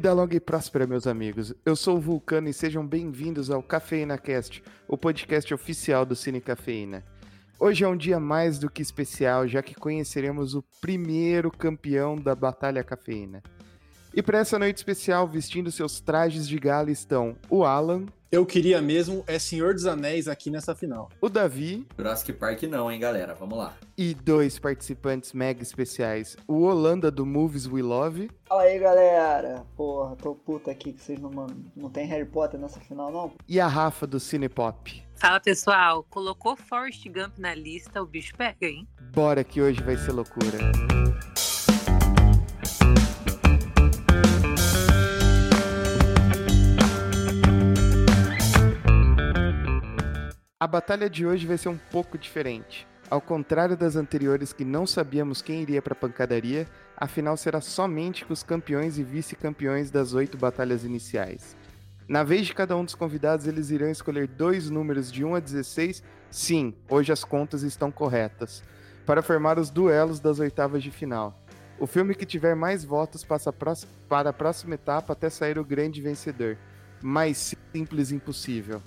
Vida longa e próspera, meus amigos. Eu sou o Vulcano e sejam bem-vindos ao Cafeína Cast, o podcast oficial do Cine Cafeína. Hoje é um dia mais do que especial, já que conheceremos o primeiro campeão da Batalha Cafeína. E para essa noite especial, vestindo seus trajes de gala estão o Alan. Eu queria mesmo é Senhor dos Anéis aqui nessa final. O Davi. Jurassic Park não, hein, galera? Vamos lá. E dois participantes mega especiais. O Holanda do Movies We Love. Fala aí, galera. Porra, tô puta aqui que vocês não, não tem Harry Potter nessa final, não? E a Rafa do Cinepop. Fala, pessoal. Colocou Forrest Gump na lista, o bicho pega, hein? Bora que hoje vai ser loucura. A batalha de hoje vai ser um pouco diferente. Ao contrário das anteriores que não sabíamos quem iria para a pancadaria, a final será somente com os campeões e vice-campeões das oito batalhas iniciais. Na vez de cada um dos convidados, eles irão escolher dois números de 1 a 16. Sim, hoje as contas estão corretas. Para formar os duelos das oitavas de final. O filme que tiver mais votos passa para a próxima etapa até sair o grande vencedor. Mais simples impossível.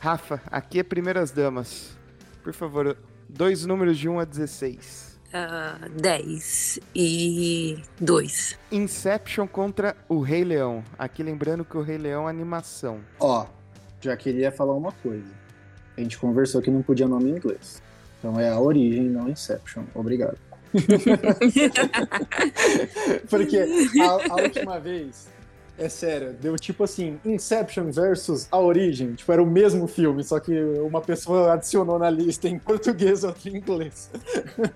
Rafa, aqui é primeiras damas. Por favor, dois números de 1 a 16. Uh, 10 e 2. Inception contra o Rei Leão. Aqui lembrando que o Rei Leão é animação. Ó, já queria falar uma coisa. A gente conversou que não podia nome em inglês. Então é a origem, não Inception. Obrigado. Porque a, a última vez é sério, deu tipo assim, Inception versus A Origem. Tipo, era o mesmo filme, só que uma pessoa adicionou na lista em português e outra em inglês.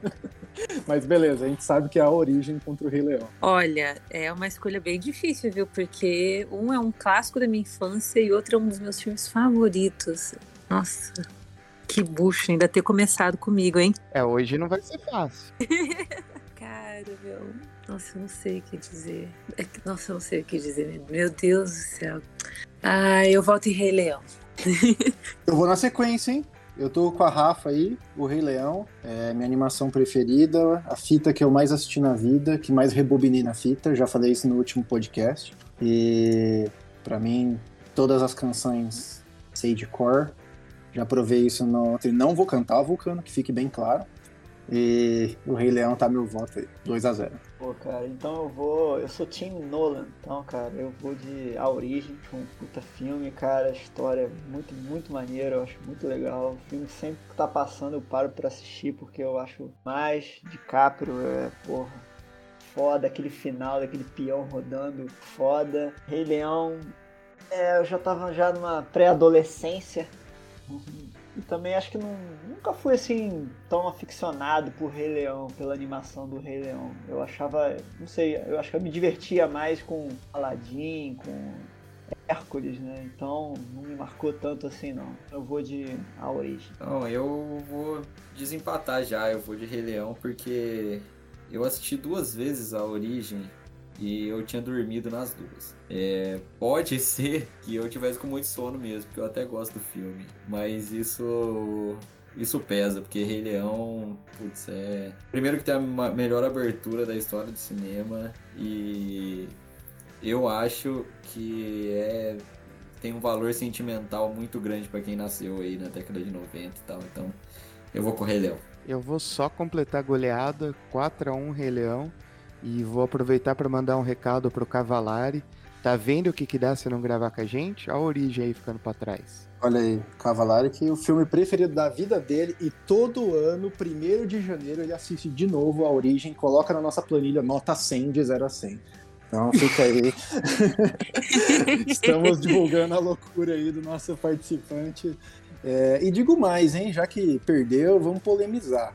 Mas beleza, a gente sabe que é A Origem contra o Rei Leão. Olha, é uma escolha bem difícil, viu? Porque um é um clássico da minha infância e outro é um dos meus filmes favoritos. Nossa, que bucho ainda ter começado comigo, hein? É, hoje não vai ser fácil. Cara, meu. Nossa, eu não sei o que dizer. É nossa, eu não sei o que dizer. Meu Deus do céu. Ah, eu volto em Rei Leão. eu vou na sequência, hein? Eu tô com a Rafa aí, o Rei Leão, é minha animação preferida, a fita que eu mais assisti na vida, que mais rebobinei na fita, já falei isso no último podcast. E para mim, todas as canções sei de cor. Já provei isso no. Não vou cantar Vulcano, que fique bem claro. E o Rei Leão tá meu voto aí, 2 a 0 Pô, cara, então eu vou. Eu sou Tim Nolan, então, cara, eu vou de A Origem, um puta filme, cara, história é muito, muito maneira, eu acho muito legal. O filme sempre que tá passando eu paro pra assistir, porque eu acho mais de Caprio, é, porra, foda, aquele final daquele peão rodando, foda. Rei Leão, é, eu já tava já numa pré-adolescência e também acho que não, nunca fui assim tão aficionado por Rei Leão, pela animação do Rei Leão. Eu achava, não sei, eu acho que eu me divertia mais com Aladdin, com Hércules, né? Então não me marcou tanto assim não. Eu vou de A Origem. Não, eu vou desempatar já, eu vou de Rei Leão porque eu assisti duas vezes A Origem e eu tinha dormido nas duas. É, pode ser que eu tivesse com muito sono mesmo, porque eu até gosto do filme, mas isso isso pesa, porque Rei Leão, putz, é. Primeiro que tem a melhor abertura da história do cinema e eu acho que é tem um valor sentimental muito grande para quem nasceu aí na década de 90 e tal. Então, eu vou com Rei Leão. Eu vou só completar a goleada 4 a 1 Rei Leão. E vou aproveitar para mandar um recado pro Cavalari. Tá vendo o que, que dá se não gravar com a gente? A origem aí ficando para trás. Olha aí, Cavalari, que o filme preferido da vida dele e todo ano, 1 de janeiro, ele assiste de novo a origem, coloca na nossa planilha nota 100 de 0 a 100. Então fica aí. Estamos divulgando a loucura aí do nosso participante. É, e digo mais, hein? Já que perdeu, vamos polemizar.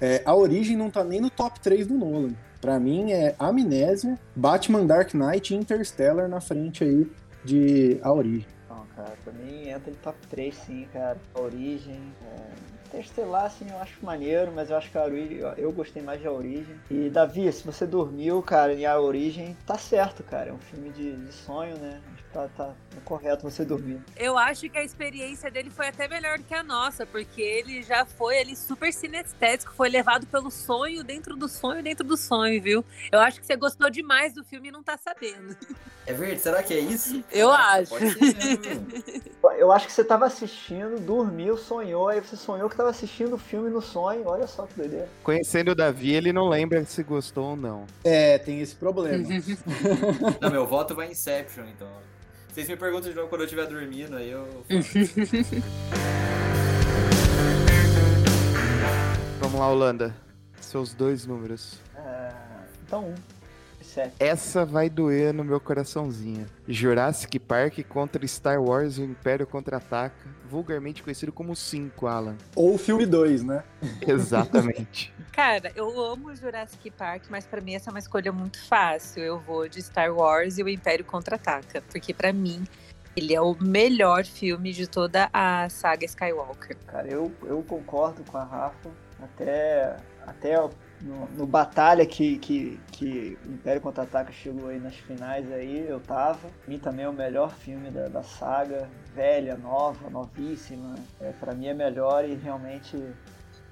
É, a origem não tá nem no top 3 do Nolan. Para mim é Amnésia, Batman Dark Knight e Interstellar na frente aí de A Origem. Não, cara, pra mim entra em top 3 sim, cara. A Origem, é, Interestelar, assim, eu acho maneiro, mas eu acho que a origem, eu gostei mais de A Origem. E, Davi, se você dormiu, cara, em A Origem, tá certo, cara. É um filme de, de sonho, né? Tá, tá, tá, correto você dormir. Eu acho que a experiência dele foi até melhor do que a nossa, porque ele já foi ali super sinestésico, foi levado pelo sonho, dentro do sonho, dentro do sonho, viu? Eu acho que você gostou demais do filme e não tá sabendo. É verdade? Será que é isso? Eu acho. eu acho que você tava assistindo, dormiu, sonhou, aí você sonhou que tava assistindo o filme no sonho, olha só que doideira. Conhecendo o Davi, ele não lembra se gostou ou não. É, tem esse problema. não, meu voto vai em Inception, então. Vocês me perguntam de novo quando eu estiver dormindo, aí eu. Vamos lá, Holanda. Seus dois números. Uh, então, um. Essa vai doer no meu coraçãozinho. Jurassic Park contra Star Wars O Império Contra-Ataca, vulgarmente conhecido como 5, Alan. Ou o filme 2, né? Exatamente. Cara, eu amo Jurassic Park, mas para mim essa é uma escolha muito fácil. Eu vou de Star Wars e O Império Contra-Ataca, porque para mim ele é o melhor filme de toda a saga Skywalker. Cara, eu, eu concordo com a Rafa. Até, até no, no Batalha que, que, que o Império Contra-Ataca chegou aí nas finais aí, eu tava. Pra mim também é o melhor filme da, da saga, velha, nova, novíssima. É, para mim é melhor e realmente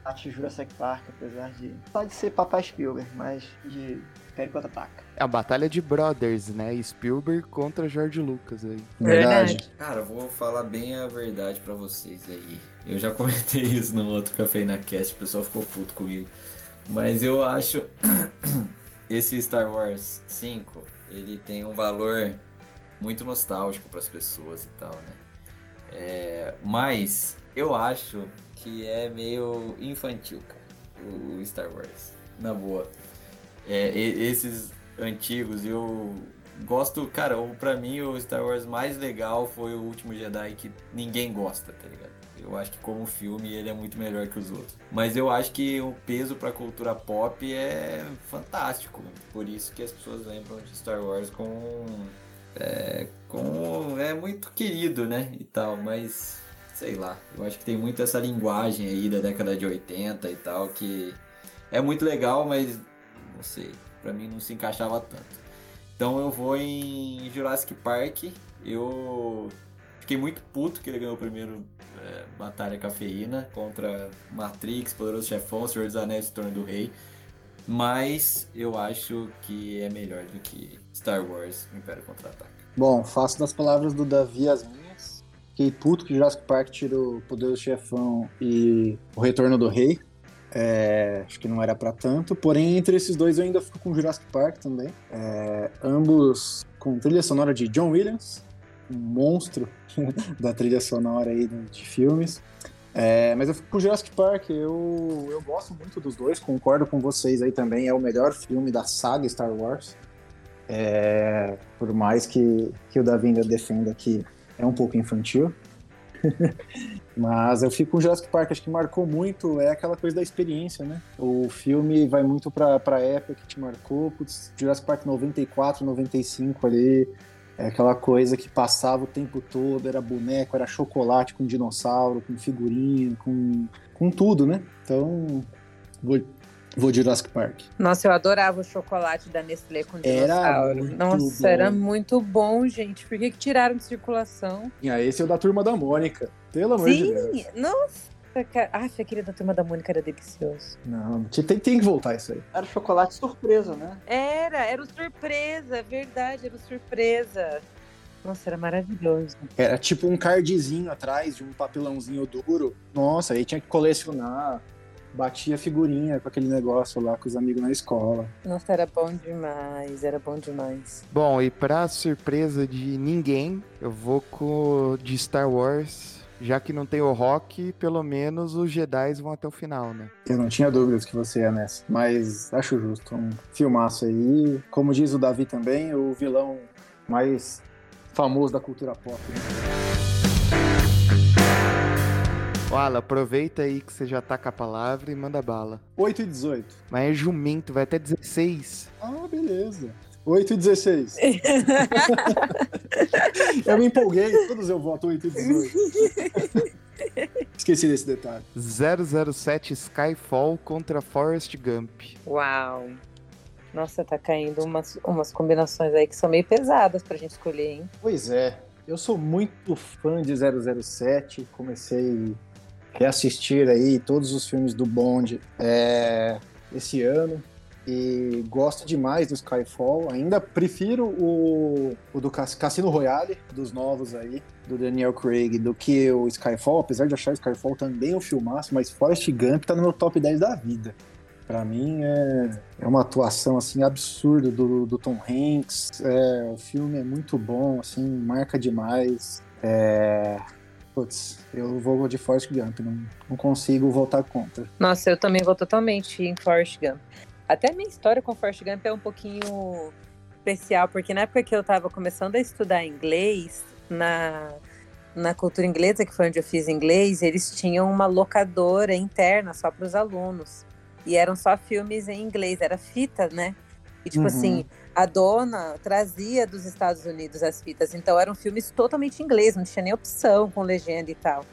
bate Jurassic Park, apesar de. Pode ser Papai Spielberg, mas de Império Contra-Ataca. É a batalha de brothers, né? Spielberg contra George Lucas aí. Verdade. Cara, vou falar bem a verdade para vocês aí. Eu já comentei isso no outro Café na Cast, o pessoal ficou puto comigo. Mas eu acho esse Star Wars 5, ele tem um valor muito nostálgico para as pessoas e tal, né? É, mas eu acho que é meio infantil, cara, o Star Wars. Na boa. É, esses antigos, eu gosto, cara, para mim o Star Wars mais legal foi o último Jedi que ninguém gosta, tá ligado? Eu acho que como filme ele é muito melhor que os outros. Mas eu acho que o peso pra cultura pop é fantástico. Por isso que as pessoas lembram de Star Wars com. É, com é muito querido, né? E tal, mas sei lá. Eu acho que tem muito essa linguagem aí da década de 80 e tal, que é muito legal, mas não sei. Pra mim não se encaixava tanto. Então eu vou em Jurassic Park. Eu fiquei muito puto que ele ganhou o primeiro é, Batalha Cafeína contra Matrix, Poderoso Chefão, Senhor dos Anéis e Torno do Rei. Mas eu acho que é melhor do que Star Wars Império Contra-Ataque. Bom, faço das palavras do Davi as minhas. Fiquei puto que Jurassic Park tirou Poderoso Chefão e O Retorno do Rei. É, acho que não era para tanto. Porém, entre esses dois eu ainda fico com Jurassic Park também. É, ambos com trilha sonora de John Williams um monstro da trilha sonora aí de filmes. É, mas eu fico com Jurassic Park, eu, eu gosto muito dos dois, concordo com vocês aí também, é o melhor filme da saga Star Wars. É, por mais que, que o Davi ainda defenda que é um pouco infantil. Mas eu fico com Jurassic Park, acho que marcou muito, é aquela coisa da experiência, né? O filme vai muito pra, pra época que te marcou, putz, Jurassic Park 94, 95 ali, é aquela coisa que passava o tempo todo, era boneco, era chocolate com dinossauro, com figurinha, com, com tudo, né? Então, vou, de Jurassic Park. Nossa, eu adorava o chocolate da Nestlé com dinossauro. Era Nossa, bom. era muito bom, gente. Por que, que tiraram de circulação? E ah, esse é o da Turma da Mônica. Pelo amor Sim, de Deus. Sim, nossa. Ah, aquele da turma da Mônica era delicioso. Não, tem, tem que voltar isso aí. Era chocolate surpresa, né? Era, era o surpresa, verdade, era o surpresa. Nossa, era maravilhoso. Era tipo um cardzinho atrás de um papelãozinho duro. Nossa, aí tinha que colecionar. Batia figurinha com aquele negócio lá com os amigos na escola. Nossa, era bom demais, era bom demais. Bom, e pra surpresa de ninguém, eu vou com de Star Wars já que não tem o Rock, pelo menos os Jedi vão até o final, né? Eu não tinha dúvidas que você ia nessa, mas acho justo. Um filmaço aí. Como diz o Davi também, o vilão mais famoso da cultura pop. Né? Fala, aproveita aí que você já tá com a palavra e manda bala. 8 e 18. Mas é jumento, vai até 16. Ah, beleza. 8 e 16. eu me empolguei, todos eu voto 8 e 18. Esqueci desse detalhe. 007 Skyfall contra Forrest Gump. Uau. Nossa, tá caindo umas, umas combinações aí que são meio pesadas pra gente escolher, hein? Pois é. Eu sou muito fã de 007. Comecei reassistir aí todos os filmes do Bond é, esse ano. E gosto demais do Skyfall. Ainda prefiro o, o do Cassino Royale, dos novos aí, do Daniel Craig, do que o Skyfall. Apesar de achar o Skyfall também um filmaço, mas Forrest Gump tá no meu top 10 da vida. Pra mim é, é uma atuação assim absurda do, do Tom Hanks. É, o filme é muito bom, assim, marca demais. É, Putz, eu vou de Forrest Gump, não, não consigo voltar contra. Nossa, eu também vou totalmente em Forrest Gump. Até minha história com Forrest Gump é um pouquinho especial, porque na época que eu estava começando a estudar inglês, na, na cultura inglesa, que foi onde eu fiz inglês, eles tinham uma locadora interna só para os alunos. E eram só filmes em inglês, era fita, né? E tipo uhum. assim, a dona trazia dos Estados Unidos as fitas, então eram filmes totalmente inglês, não tinha nem opção com legenda e tal.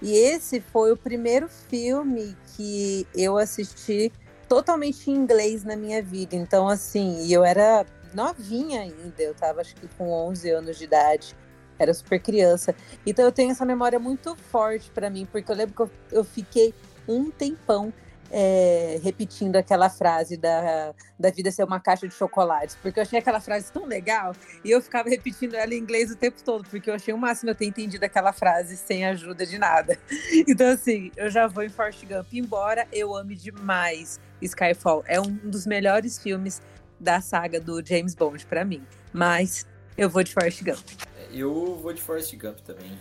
E esse foi o primeiro filme que eu assisti totalmente em inglês na minha vida. Então, assim, eu era novinha ainda, eu tava acho que com 11 anos de idade, era super criança. Então, eu tenho essa memória muito forte para mim, porque eu lembro que eu, eu fiquei um tempão é, repetindo aquela frase da, da vida ser uma caixa de chocolates, porque eu achei aquela frase tão legal e eu ficava repetindo ela em inglês o tempo todo, porque eu achei o máximo eu ter entendido aquela frase sem ajuda de nada. Então, assim, eu já vou em Forrest Gump, embora eu ame demais Skyfall. É um dos melhores filmes da saga do James Bond para mim, mas eu vou de Forrest Gump. Eu vou de Forrest Gump também.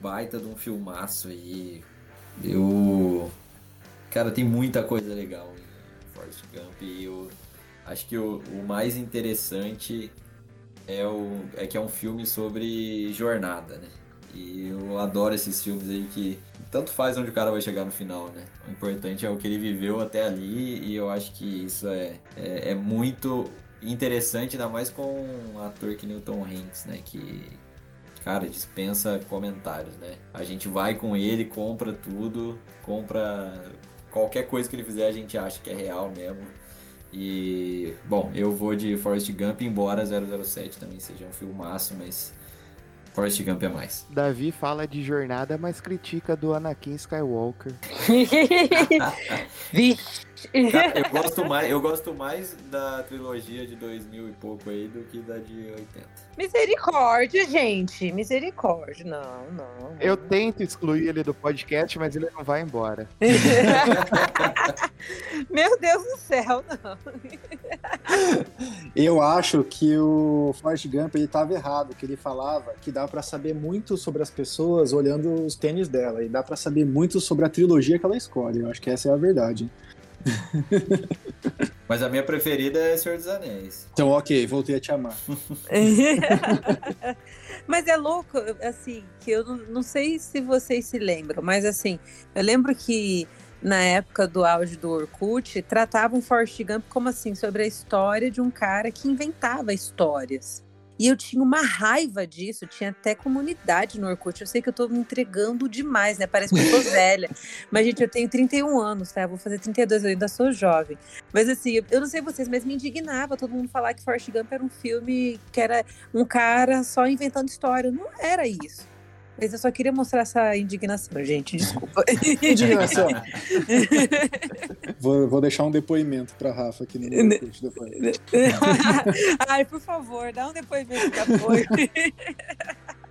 Baita de um filmaço aí. Eu Cara, tem muita coisa legal em Forrest Gump e eu acho que o, o mais interessante é, o, é que é um filme sobre jornada, né? E eu adoro esses filmes aí que tanto faz onde o cara vai chegar no final, né? O importante é o que ele viveu até ali e eu acho que isso é, é, é muito interessante, ainda mais com um ator que nem o Tom Hanks, né? Que, cara, dispensa comentários, né? A gente vai com ele, compra tudo, compra qualquer coisa que ele fizer a gente acha que é real mesmo. E, bom, eu vou de Forrest Gump, embora 007 também seja um filmaço, mas Forrest Gump é mais. Davi fala de jornada, mas critica do Anakin Skywalker. Vixe! eu, gosto mais, eu gosto mais da trilogia de 2000 e pouco aí do que da de 80. Misericórdia, gente. Misericórdia. Não, não. Eu tento excluir ele do podcast, mas ele não vai embora. Meu Deus do céu, não. Eu acho que o Forrest Gump ele estava errado, que ele falava que dá para saber muito sobre as pessoas olhando os tênis dela e dá para saber muito sobre a trilogia que ela escolhe. Eu acho que essa é a verdade. Mas a minha preferida é Senhor dos Anéis. Então, ok, voltei a te amar. mas é louco, assim, que eu não, não sei se vocês se lembram, mas assim, eu lembro que na época do auge do Orkut, tratavam Forrest Gump como assim, sobre a história de um cara que inventava histórias. E eu tinha uma raiva disso, tinha até comunidade no Orkut. Eu sei que eu tô me entregando demais, né? Parece que eu tô velha. Mas, gente, eu tenho 31 anos, tá? Eu vou fazer 32, eu ainda sou jovem. Mas, assim, eu não sei vocês, mas me indignava todo mundo falar que Forrest Gump era um filme que era um cara só inventando história. Não era isso. Mas eu só queria mostrar essa indignação, gente. Desculpa. indignação. vou, vou deixar um depoimento para Rafa aqui no meu depois. Ai, por favor, dá um depoimento de apoio.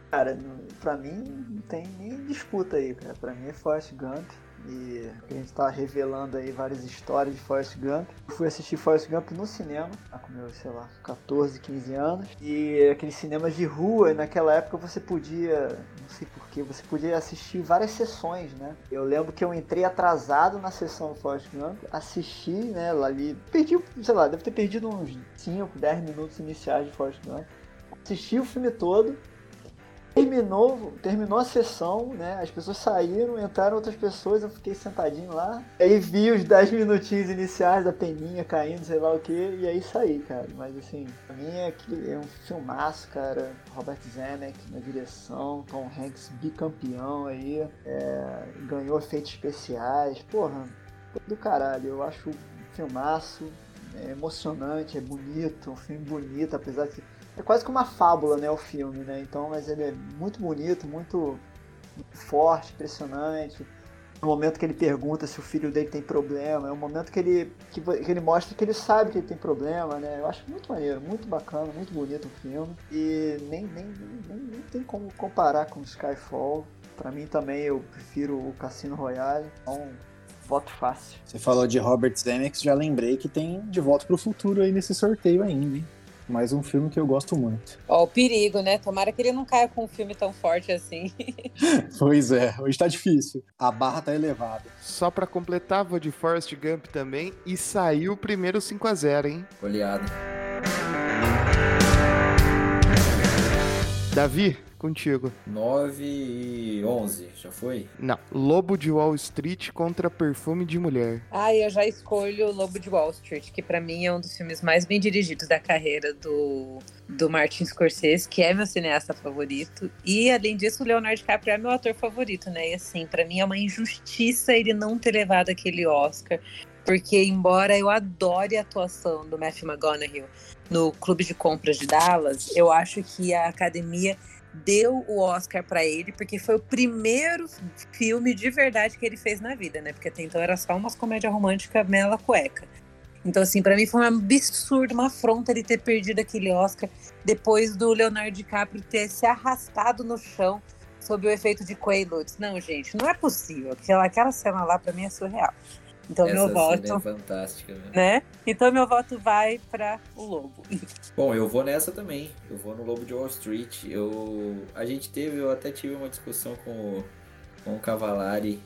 Cara, pra mim não tem nem disputa aí, cara. Pra mim é Forrest Gump. E a gente tá revelando aí várias histórias de Forrest Gump. Eu fui assistir Forrest Gump no cinema, com meus, sei lá, 14, 15 anos. E aqueles cinemas de rua, naquela época você podia, não sei porquê, você podia assistir várias sessões, né? Eu lembro que eu entrei atrasado na sessão do Forrest Gump, assisti, né, lá ali, perdi, sei lá, deve ter perdido uns 5, 10 minutos iniciais de Forrest Gump. Assisti o filme todo terminou, terminou a sessão, né? As pessoas saíram, entraram outras pessoas, eu fiquei sentadinho lá. Aí vi os 10 minutinhos iniciais da peninha caindo, sei lá o que, e aí saí, cara. Mas assim, pra mim é, é um filmaço, cara. Robert Zemeck na direção, Tom Hanks bicampeão aí, é, ganhou efeitos especiais, porra, do caralho. Eu acho um filmaço, é emocionante, é bonito, um filme bonito, apesar de é quase que uma fábula, né, o filme, né? Então, mas ele é muito bonito, muito, muito forte, impressionante. No momento que ele pergunta se o filho dele tem problema, é um momento que ele, que, que, ele mostra que ele sabe que ele tem problema, né? Eu acho muito maneiro, muito bacana, muito bonito o filme. E nem, nem, nem, nem tem como comparar com Skyfall. Para mim também eu prefiro o Cassino Royale. Então, voto fácil. Você falou de Robert Zemeckis, já lembrei que tem De Volta para o Futuro aí nesse sorteio ainda, hein? Mais um filme que eu gosto muito. Ó, o perigo, né? Tomara que ele não caia com um filme tão forte assim. pois é, hoje tá difícil. A barra tá elevada. Só para completar, vou de Forrest Gump também e saiu o primeiro 5 a 0 hein? Oleado. Davi, contigo. 9 e 11, já foi? Não. Lobo de Wall Street contra Perfume de Mulher. Ah, eu já escolho Lobo de Wall Street, que para mim é um dos filmes mais bem dirigidos da carreira do, do Martin Scorsese, que é meu cineasta favorito. E, além disso, o Leonardo DiCaprio é meu ator favorito, né? E, assim, para mim é uma injustiça ele não ter levado aquele Oscar. Porque, embora eu adore a atuação do Matthew McConaughey no Clube de Compras de Dallas, eu acho que a academia deu o Oscar para ele, porque foi o primeiro filme de verdade que ele fez na vida, né? Porque até então era só umas comédia romântica mela cueca. Então, assim, para mim foi um absurdo, uma afronta ele ter perdido aquele Oscar depois do Leonardo DiCaprio ter se arrastado no chão sob o efeito de Quaaludes. Não, gente, não é possível. Aquela, aquela cena lá, para mim, é surreal. Então Essa meu voto. É fantástica, né? né? Então meu voto vai para o Lobo. Bom, eu vou nessa também. Eu vou no Lobo de Wall Street. Eu, a gente teve, eu até tive uma discussão com o, com o Cavalari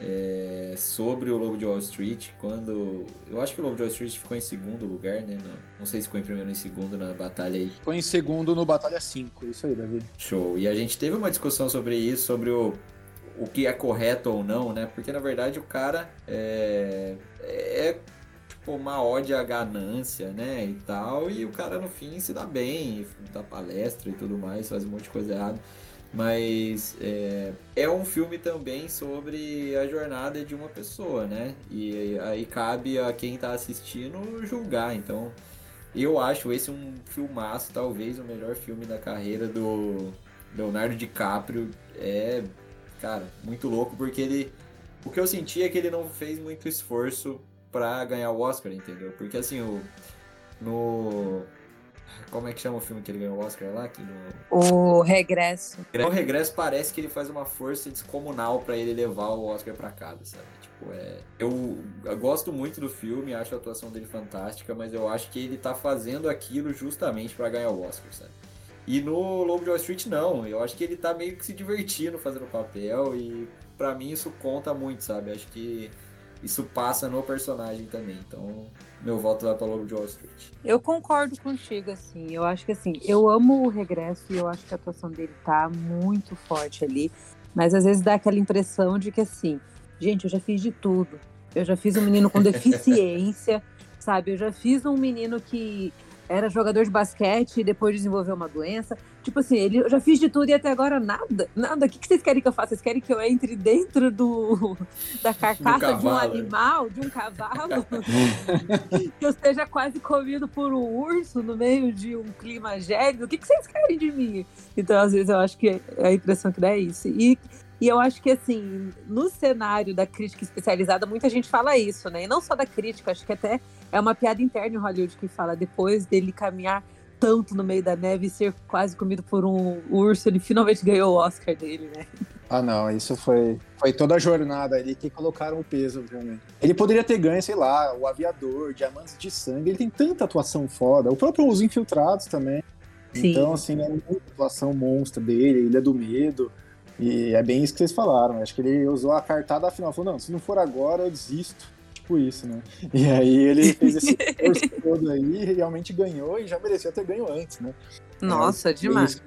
é, sobre o Lobo de Wall Street. Quando eu acho que o Lobo de Wall Street ficou em segundo lugar, né? Não, não sei se ficou em primeiro ou em segundo na batalha aí. Ficou em segundo no Batalha 5, isso aí, Davi. Show. E a gente teve uma discussão sobre isso, sobre o o que é correto ou não, né? Porque na verdade o cara é, é tipo uma ódio à ganância, né? E tal, e o cara no fim se dá bem, dá palestra e tudo mais, faz um monte de coisa errada. Mas é, é um filme também sobre a jornada de uma pessoa, né? E aí cabe a quem tá assistindo julgar. Então, eu acho esse um filmaço, talvez o melhor filme da carreira do Leonardo DiCaprio. É cara, muito louco, porque ele. O que eu senti é que ele não fez muito esforço para ganhar o Oscar, entendeu? Porque assim, o. No. Como é que chama o filme que ele ganhou o Oscar lá? Que no... O Regresso. O Regresso parece que ele faz uma força descomunal para ele levar o Oscar para casa, sabe? Tipo, é... Eu, eu gosto muito do filme, acho a atuação dele fantástica, mas eu acho que ele tá fazendo aquilo justamente para ganhar o Oscar, sabe? E no Lobo de Wall Street, não. Eu acho que ele tá meio que se divertindo fazendo o papel e para mim isso conta muito, sabe? Acho que isso passa no personagem também. Então, meu voto vai para Lobo de Wall Street. Eu concordo contigo, assim. Eu acho que, assim, eu amo o regresso e eu acho que a atuação dele tá muito forte ali. Mas às vezes dá aquela impressão de que, assim, gente, eu já fiz de tudo. Eu já fiz um menino com deficiência, sabe? Eu já fiz um menino que era jogador de basquete e depois desenvolveu uma doença. Tipo assim, ele, eu já fiz de tudo e até agora nada. Nada. O que, que vocês querem que eu faça? Vocês querem que eu entre dentro do, da carcaça de um animal, de um cavalo? que eu esteja quase comido por um urso no meio de um clima gélido? O que, que vocês querem de mim? Então, às vezes, eu acho que a impressão que dá é isso. E e eu acho que, assim, no cenário da crítica especializada, muita gente fala isso, né? E não só da crítica, acho que até é uma piada interna em Hollywood que fala depois dele caminhar tanto no meio da neve e ser quase comido por um urso, ele finalmente ganhou o Oscar dele, né? Ah, não, isso foi, foi toda a jornada ali que colocaram o peso, realmente. Ele poderia ter ganho, sei lá, o Aviador, Diamantes de Sangue, ele tem tanta atuação foda. O próprio Os Infiltrados também. Sim. Então, assim, é muita atuação monstra dele, Ilha do Medo. E é bem isso que vocês falaram. Acho que ele usou a cartada final. Falou, não, se não for agora, eu desisto. Tipo isso, né? E aí ele fez esse esforço todo aí, realmente ganhou e já merecia ter ganho antes, né? Nossa, é, demais.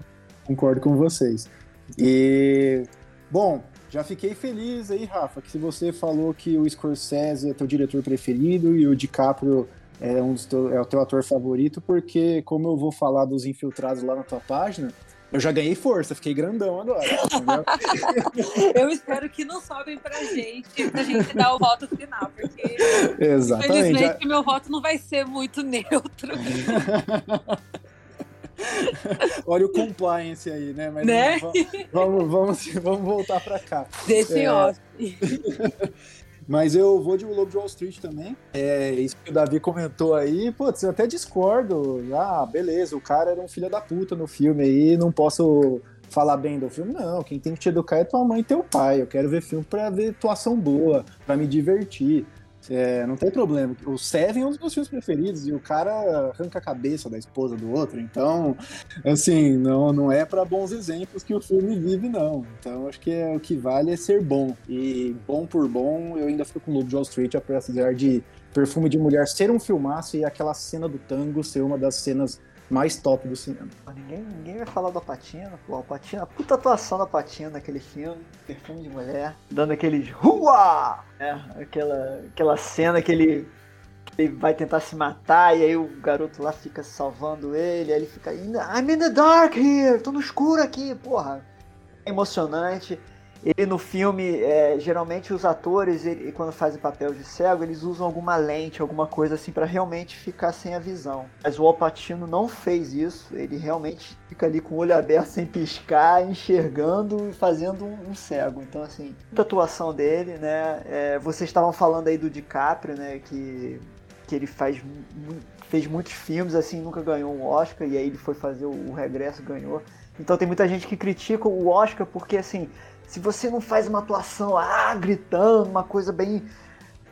Concordo com vocês. E, bom, já fiquei feliz aí, Rafa, que se você falou que o Scorsese é teu diretor preferido e o DiCaprio é, um teu, é o teu ator favorito, porque como eu vou falar dos infiltrados lá na tua página, eu já ganhei força, fiquei grandão agora. eu espero que não sobem pra gente, pra gente dar o voto final, porque Exatamente. infelizmente já... meu voto não vai ser muito neutro. Olha o compliance aí, né? Mas né? Vamos, vamos, vamos, voltar para cá. Deixa é... off. Mas eu vou de O Lobo de Wall Street também. É isso que o Davi comentou aí. Putz, eu até discordo. Ah, beleza, o cara era um filho da puta no filme aí, não posso falar bem do filme. Não, quem tem que te educar é tua mãe e teu pai. Eu quero ver filme pra ver atuação boa, pra me divertir. É, não tem problema. O Seven é um dos meus filmes preferidos e o cara arranca a cabeça da esposa do outro. Então, assim, não, não é para bons exemplos que o filme vive, não. Então, acho que é, o que vale é ser bom. E bom por bom, eu ainda fico com o Lobo de Wall Street, apesar de Perfume de Mulher ser um filmaço e aquela cena do tango ser uma das cenas mais top do cinema. Ninguém, ninguém vai falar do Alpatino, pô. Alpatino, a puta atuação da Alpatino naquele filme, Perfume de Mulher, dando aqueles Rua! É, aquela, aquela cena que ele, que ele vai tentar se matar e aí o garoto lá fica salvando ele, aí ele fica I'm in the dark here, tô no escuro aqui, porra. É emocionante. Ele no filme, é, geralmente os atores, ele, quando fazem papel de cego, eles usam alguma lente, alguma coisa assim para realmente ficar sem a visão. Mas o Alpatino não fez isso, ele realmente fica ali com o olho aberto sem piscar, enxergando e fazendo um, um cego. Então assim, a atuação dele, né? É, vocês estavam falando aí do DiCaprio, né? Que, que ele faz fez muitos filmes assim, nunca ganhou um Oscar e aí ele foi fazer o, o regresso, ganhou. Então tem muita gente que critica o Oscar porque assim se você não faz uma atuação ah, gritando, uma coisa bem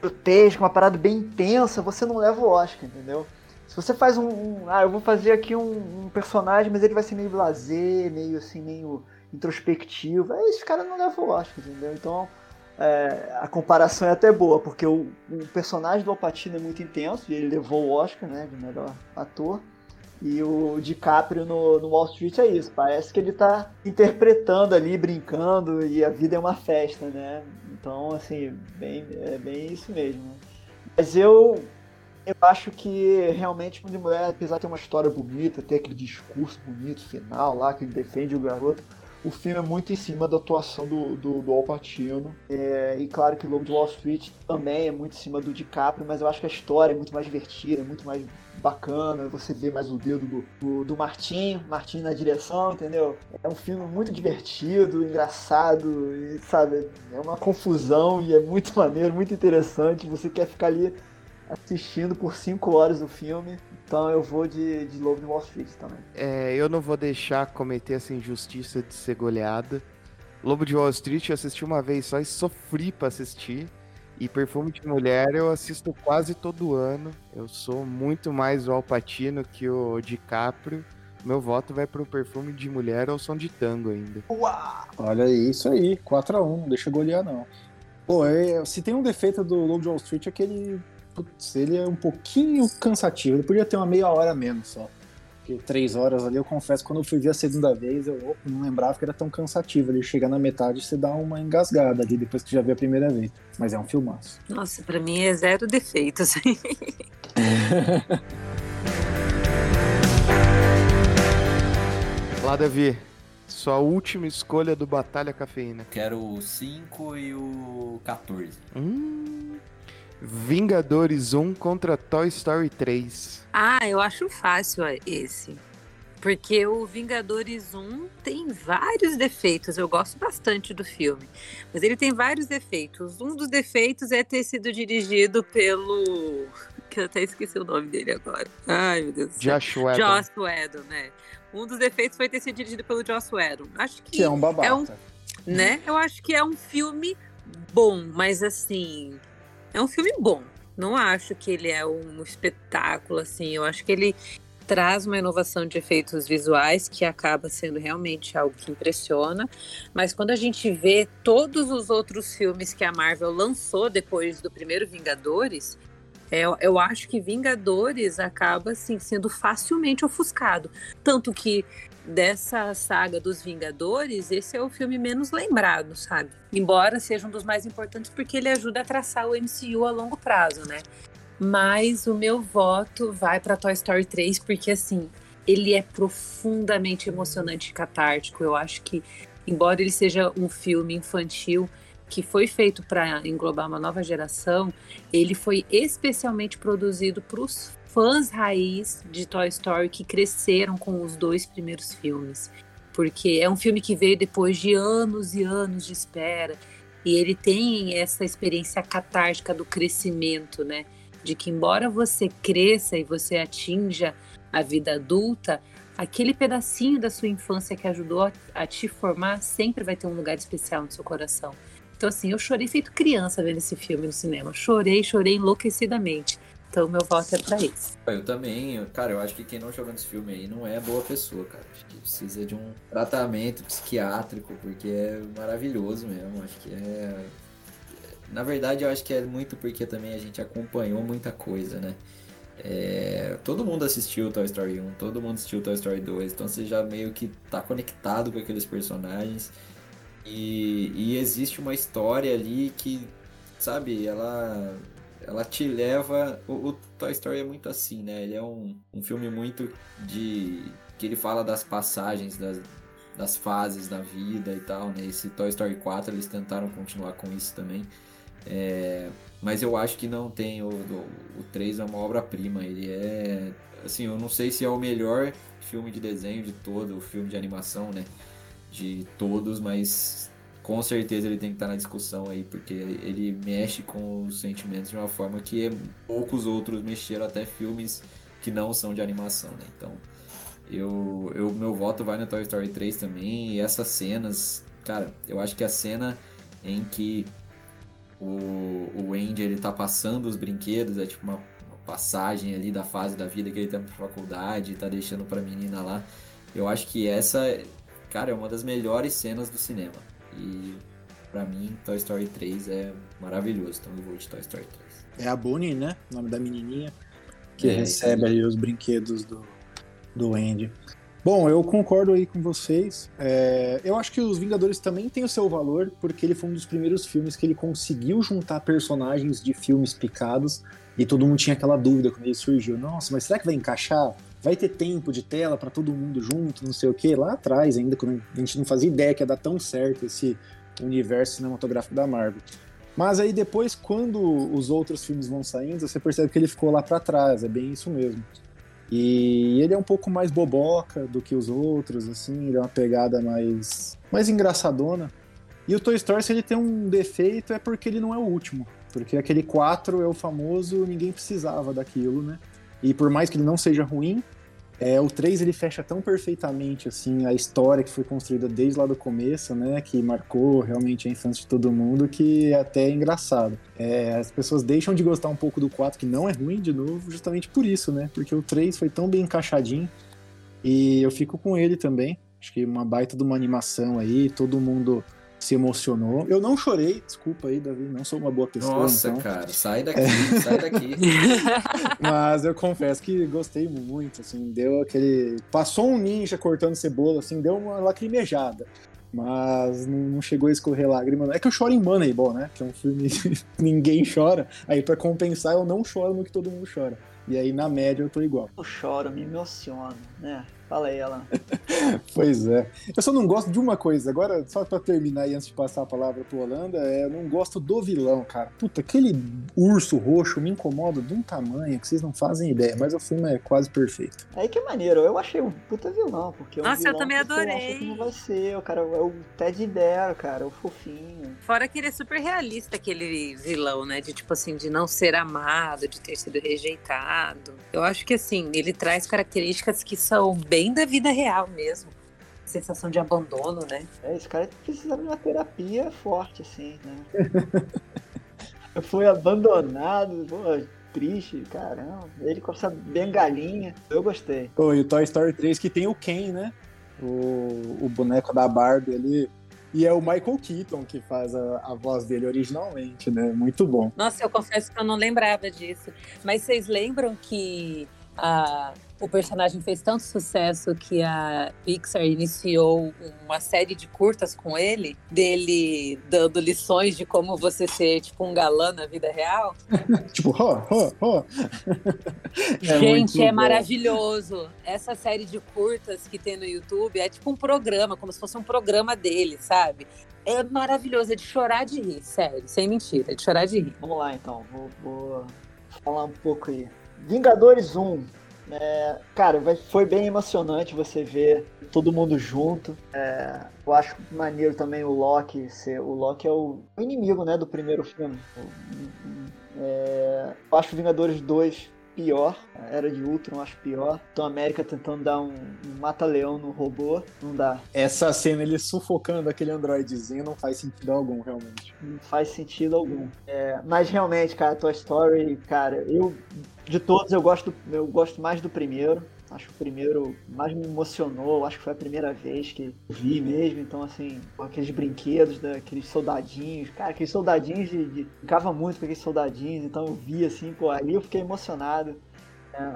grotesca, uma parada bem intensa, você não leva o Oscar, entendeu? Se você faz um, um ah, eu vou fazer aqui um, um, personagem, mas ele vai ser meio blazer, meio assim, meio introspectivo, aí esse cara não leva o Oscar, entendeu? Então, é, a comparação é até boa, porque o, o personagem do Alpatino é muito intenso, e ele levou o Oscar, né, de melhor ator. E o DiCaprio no, no Wall Street é isso. Parece que ele tá interpretando ali, brincando, e a vida é uma festa, né? Então, assim, bem, é bem isso mesmo. Mas eu, eu acho que realmente Mundo de Mulher, apesar de ter uma história bonita, ter aquele discurso bonito final lá, que ele defende o garoto, o filme é muito em cima da atuação do, do, do Al Pacino. É, e claro que o Lobo de Wall Street também é muito em cima do DiCaprio, mas eu acho que a história é muito mais divertida, é muito mais bacana, você vê mais o dedo do, do, do Martin, Martin na direção, entendeu? É um filme muito divertido, engraçado, e, sabe, é uma confusão e é muito maneiro, muito interessante. Você quer ficar ali assistindo por 5 horas o filme. Então eu vou de, de Lobo de Wall Street também. É, eu não vou deixar cometer essa injustiça de ser goleada. Lobo de Wall Street eu assisti uma vez só e sofri para assistir. E Perfume de Mulher eu assisto quase todo ano. Eu sou muito mais o Alpatino que o DiCaprio. Meu voto vai pro Perfume de Mulher ou Som de Tango ainda. Uau! Olha isso aí, 4x1, não deixa golear não. Pô, é, se tem um defeito do Lobo de Wall Stret é que ele, putz, ele é um pouquinho cansativo. Ele podia ter uma meia hora menos só. Porque três horas ali, eu confesso, quando eu fui ver a segunda vez, eu opa, não lembrava que era tão cansativo. Ele chega na metade e você dá uma engasgada ali depois que já viu a primeira vez. Mas é um filmaço. Nossa, pra mim é zero defeitos. Lá, Davi, sua última escolha do Batalha Cafeína. Quero o 5 e o 14. Hum, Vingadores 1 contra Toy Story 3. Ah, eu acho fácil esse. Porque o Vingadores 1 tem vários defeitos. Eu gosto bastante do filme. Mas ele tem vários defeitos. Um dos defeitos é ter sido dirigido pelo. Que eu até esqueci o nome dele agora. Ai, meu Deus. Josh Whedon. Josh Whedon, né? Um dos defeitos foi ter sido dirigido pelo Josh Whedon. Acho que. Que é um babaca. É um, né? Eu acho que é um filme bom, mas assim. É um filme bom. Não acho que ele é um espetáculo, assim. Eu acho que ele traz uma inovação de efeitos visuais que acaba sendo realmente algo que impressiona. Mas quando a gente vê todos os outros filmes que a Marvel lançou depois do primeiro Vingadores, É, eu acho que Vingadores acaba assim, sendo facilmente ofuscado. Tanto que dessa saga dos Vingadores, esse é o filme menos lembrado, sabe? Embora seja um dos mais importantes, porque ele ajuda a traçar o MCU a longo prazo, né? Mas o meu voto vai para Toy Story 3, porque assim, ele é profundamente emocionante e catártico. Eu acho que, embora ele seja um filme infantil, que foi feito para englobar uma nova geração, ele foi especialmente produzido para os fãs raiz de Toy Story que cresceram com os dois primeiros filmes. Porque é um filme que veio depois de anos e anos de espera. E ele tem essa experiência catártica do crescimento, né? De que, embora você cresça e você atinja a vida adulta, aquele pedacinho da sua infância que ajudou a, te formar sempre vai ter um lugar especial no seu coração. Então, assim, eu chorei feito criança vendo esse filme no cinema. Chorei, chorei enlouquecidamente. Então, meu voto é pra esse. Eu também, cara, eu acho que quem não chorou nesse filme aí não é boa pessoa, cara. Acho que precisa de um tratamento psiquiátrico, porque é maravilhoso mesmo. Acho que é. Na verdade, eu acho que é muito porque também a gente acompanhou muita coisa, né? É... Todo mundo assistiu Toy Story 1, todo mundo assistiu Toy Story 2, então você já meio que tá conectado com aqueles personagens. E, e existe uma história ali que, sabe, ela ela te leva. O, o, Toy Story é muito assim, né? Ele é um, um filme muito de. que ele fala das passagens, das, das fases da vida e tal, né? Esse Toy Story 4 eles tentaram continuar com isso também. É, mas eu acho que não tem. O, o, o 3 é uma obra-prima. Ele é. Assim, eu não sei se é o melhor filme de desenho de todo, o filme de animação, né? De todos, mas com certeza ele tem que estar na discussão aí, porque ele mexe com os sentimentos de uma forma que poucos outros mexeram, até filmes que não são de animação, né? Então, eu, eu meu voto vai no Toy Story 3 também, e essas cenas, cara, eu acho que a cena em que o, o Andy ele tá passando os brinquedos, é tipo uma, uma passagem ali da fase da vida que ele tá pra faculdade, tá deixando pra menina lá. Eu acho que essa, cara, é uma das melhores cenas do cinema. E para mim, Toy Story 3 é maravilhoso, então eu vou de Toy Story 3. É a Bonnie, né? O nome da menininha que é, recebe aí os brinquedos do, do Andy. Bom, eu concordo aí com vocês. É, eu acho que os Vingadores também têm o seu valor, porque ele foi um dos primeiros filmes que ele conseguiu juntar personagens de filmes picados e todo mundo tinha aquela dúvida quando ele surgiu. Nossa, mas será que vai encaixar? Vai ter tempo de tela para todo mundo junto, não sei o que. Lá atrás, ainda quando a gente não fazia ideia que ia dar tão certo esse universo cinematográfico da Marvel. Mas aí depois, quando os outros filmes vão saindo, você percebe que ele ficou lá para trás, é bem isso mesmo. E ele é um pouco mais boboca do que os outros, assim, ele é uma pegada mais, mais engraçadona. E o Toy Story, se ele tem um defeito, é porque ele não é o último. Porque aquele 4 é o famoso, ninguém precisava daquilo, né? E por mais que ele não seja ruim, é, o 3 ele fecha tão perfeitamente assim a história que foi construída desde lá do começo, né, que marcou realmente a infância de todo mundo, que é até engraçado. É, as pessoas deixam de gostar um pouco do 4, que não é ruim de novo, justamente por isso, né? Porque o 3 foi tão bem encaixadinho. E eu fico com ele também. Acho que uma baita de uma animação aí, todo mundo se emocionou. Eu não chorei, desculpa aí, Davi, não sou uma boa pessoa. Nossa, então. cara, sai daqui, é. sai daqui. Mas eu confesso que gostei muito, assim, deu aquele. Passou um ninja cortando cebola, assim, deu uma lacrimejada. Mas não chegou a escorrer lágrima. É que eu choro em Moneyball, né? Que é um filme que ninguém chora. Aí, para compensar, eu não choro no que todo mundo chora. E aí, na média, eu tô igual. Eu choro, me emociono, né? Fala aí, Alan. pois é. Eu só não gosto de uma coisa. Agora, só pra terminar aí, antes de passar a palavra pro Holanda, é, eu não gosto do vilão, cara. Puta, aquele urso roxo me incomoda de um tamanho que vocês não fazem ideia, mas o filme é quase perfeito. Aí que maneiro. Eu achei um puta vilão, porque Nossa, um vilão eu também adorei. que não vai ser, o cara é o Ted Bear, cara, o fofinho. Fora que ele é super realista, aquele vilão, né? De tipo assim, de não ser amado, de ter sido rejeitado. Eu acho que assim, ele traz características que são bem bem da vida real mesmo. Sensação de abandono, né? É, esse cara precisa de uma terapia forte, assim, né? Foi abandonado, pô, triste, caramba. Ele com essa bengalinha. Eu gostei. Pô, e o Toy Story 3 que tem o Ken, né? O, o boneco da Barbie ali. E é o Michael Keaton que faz a, a voz dele originalmente, né? Muito bom. Nossa, eu confesso que eu não lembrava disso. Mas vocês lembram que a, o personagem fez tanto sucesso que a Pixar iniciou uma série de curtas com ele, dele dando lições de como você ser tipo um galã na vida real. tipo, ó, ó, ó. Gente, é bom. maravilhoso. Essa série de curtas que tem no YouTube é tipo um programa, como se fosse um programa dele, sabe? É maravilhoso, é de chorar de rir, sério, sem mentira, é de chorar de rir. Vamos lá então, vou, vou falar um pouco aí. Vingadores 1, é, cara, foi bem emocionante você ver todo mundo junto. É, eu acho maneiro também o Loki ser. O Loki é o inimigo né, do primeiro filme. É, eu acho Vingadores 2 pior. Era de Ultron, acho pior. Então a América tentando dar um, um mata-leão no robô, não dá. Essa cena, ele sufocando aquele androidezinho, não faz sentido algum, realmente. Não faz sentido algum. É, mas realmente, cara, Toy Story, cara, eu de todos eu gosto, eu gosto mais do primeiro. Acho que o primeiro mais me emocionou. Acho que foi a primeira vez que vi mesmo. Então, assim, aqueles brinquedos, daqueles soldadinhos. Cara, aqueles soldadinhos de. de ficava muito com aqueles soldadinhos. Então eu vi assim, pô, ali eu fiquei emocionado. É,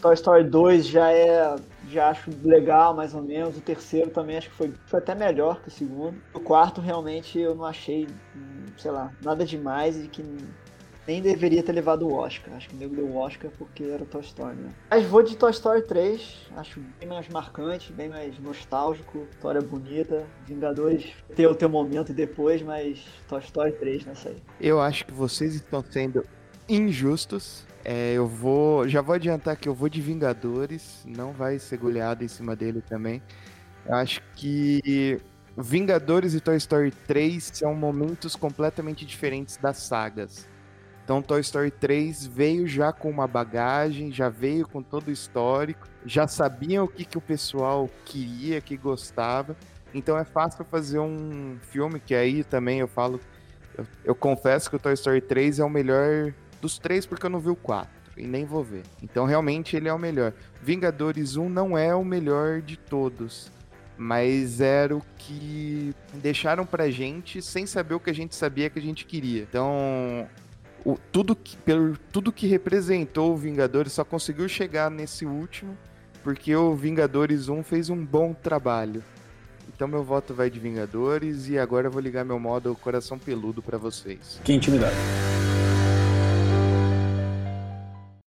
Toy Story 2 já é. Já acho legal, mais ou menos. O terceiro também acho que foi, foi até melhor que o segundo. O quarto, realmente, eu não achei, hum, sei lá, nada demais e que nem deveria ter levado o Oscar. Acho que o nego deu o Oscar porque era Toy Story, né? Mas vou de Toy Story 3, acho bem mais marcante, bem mais nostálgico, história bonita. Vingadores ter o teu momento depois, mas Toy Story 3 nessa aí. Eu acho que vocês estão sendo injustos. É, eu vou. Já vou adiantar que eu vou de Vingadores. Não vai ser goleado em cima dele também. Eu acho que Vingadores e Toy Story 3 são momentos completamente diferentes das sagas. Então, Toy Story 3 veio já com uma bagagem, já veio com todo o histórico, já sabiam o que, que o pessoal queria, que gostava. Então, é fácil fazer um filme que aí também eu falo. Eu, eu confesso que o Toy Story 3 é o melhor dos três, porque eu não vi o 4 e nem vou ver. Então, realmente, ele é o melhor. Vingadores 1 não é o melhor de todos mas era o que deixaram pra gente sem saber o que a gente sabia que a gente queria. Então, o, tudo, que, pelo, tudo que representou o Vingadores só conseguiu chegar nesse último porque o Vingadores 1 fez um bom trabalho. Então meu voto vai de Vingadores e agora eu vou ligar meu modo coração peludo para vocês. Que intimidade.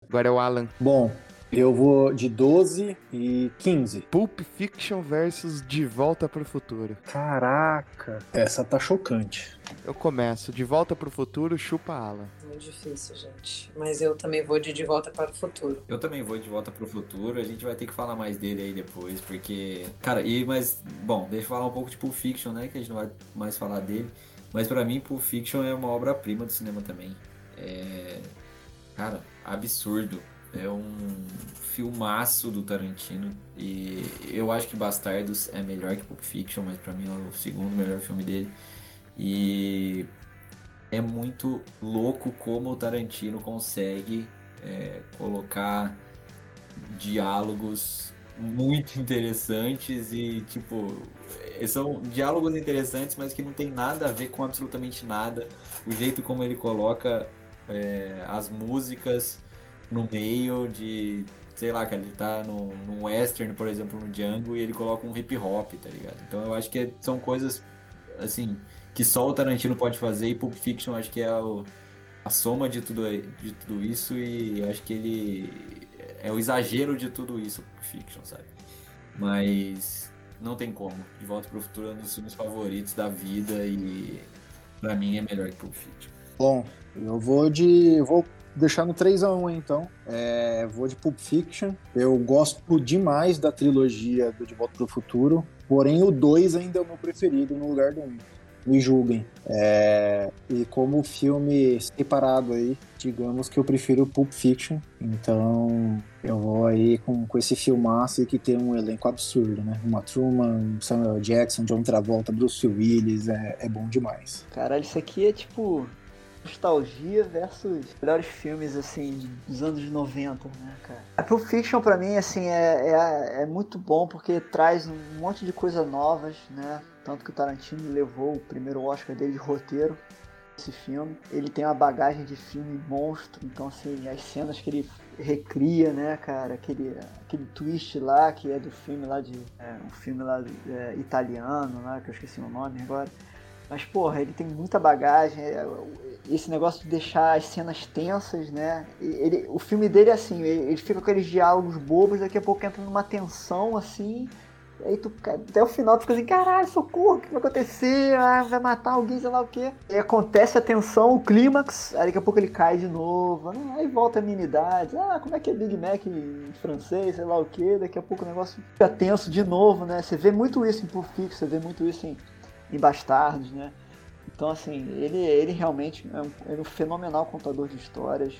Agora é o Alan. Bom, eu vou de 12 e 15. Pulp Fiction versus De Volta para o Futuro. Caraca, essa tá chocante. Eu começo. De Volta para o Futuro, chupa ala. Muito difícil, gente. Mas eu também vou de De Volta para o Futuro. Eu também vou de Volta para o Futuro. A gente vai ter que falar mais dele aí depois, porque... Cara, e mas... Bom, deixa eu falar um pouco de Pulp Fiction, né? Que a gente não vai mais falar dele. Mas para mim, Pulp Fiction é uma obra-prima do cinema também. É... Cara, absurdo é um filmaço do Tarantino. E eu acho que Bastardos é melhor que Pulp Fiction, mas para mim é o segundo melhor filme dele. E é muito louco como o Tarantino consegue é, colocar diálogos muito interessantes e tipo são diálogos interessantes mas que não tem nada a ver com absolutamente nada o jeito como ele coloca é, as músicas no meio de, sei lá, cara, ele tá no, no western, por exemplo, no Django, e ele coloca um hip hop, tá ligado? Então eu acho que são coisas, assim, que só o Tarantino pode fazer, e Pulp Fiction acho que é o, a soma de tudo, de tudo isso, e acho que ele é o exagero de tudo isso, Pulp Fiction, sabe? Mas não tem como. De Volta pro Futuro é um dos filmes favoritos da vida, e pra mim é melhor que Pulp Fiction. Bom, eu vou de. Vou deixar no 3x1 então. É, vou de Pulp Fiction. Eu gosto demais da trilogia do De Volta para o Futuro, porém o 2 ainda é o meu preferido no lugar do 1. Me julguem. É, e como filme separado aí, digamos que eu prefiro Pulp Fiction. Então eu vou aí com, com esse filmaço que tem um elenco absurdo, né? Uma Truman, Samuel Jackson, John Travolta, Bruce Willis, é, é bom demais. Caralho, isso aqui é tipo nostalgia versus melhores filmes, assim, dos anos 90, né, cara? A Pulp Fiction, pra mim, assim, é, é, é muito bom porque traz um monte de coisas novas, né? tanto que o Tarantino levou o primeiro Oscar dele de roteiro esse filme. Ele tem uma bagagem de filme monstro, então assim, as cenas que ele recria, né, cara, aquele, aquele twist lá que é do filme lá de. É, um filme lá é, italiano, lá, que eu esqueci o nome agora. Mas, porra, ele tem muita bagagem. É, esse negócio de deixar as cenas tensas, né? Ele, o filme dele é assim, ele, ele fica com aqueles diálogos bobos, daqui a pouco entra numa tensão assim Aí tu, até o final tu fica assim, caralho, socorro, o que vai acontecer? Ah, vai matar alguém, sei lá o quê. Aí acontece a tensão, o clímax, aí daqui a pouco ele cai de novo. Ah, aí volta a minidade. Ah, como é que é Big Mac em francês, sei lá o quê. Daqui a pouco o negócio fica tenso de novo, né? Você vê muito isso em Pulp Fiction, você vê muito isso em, em Bastardos, né? Então, assim, ele, ele realmente é um, é um fenomenal contador de histórias,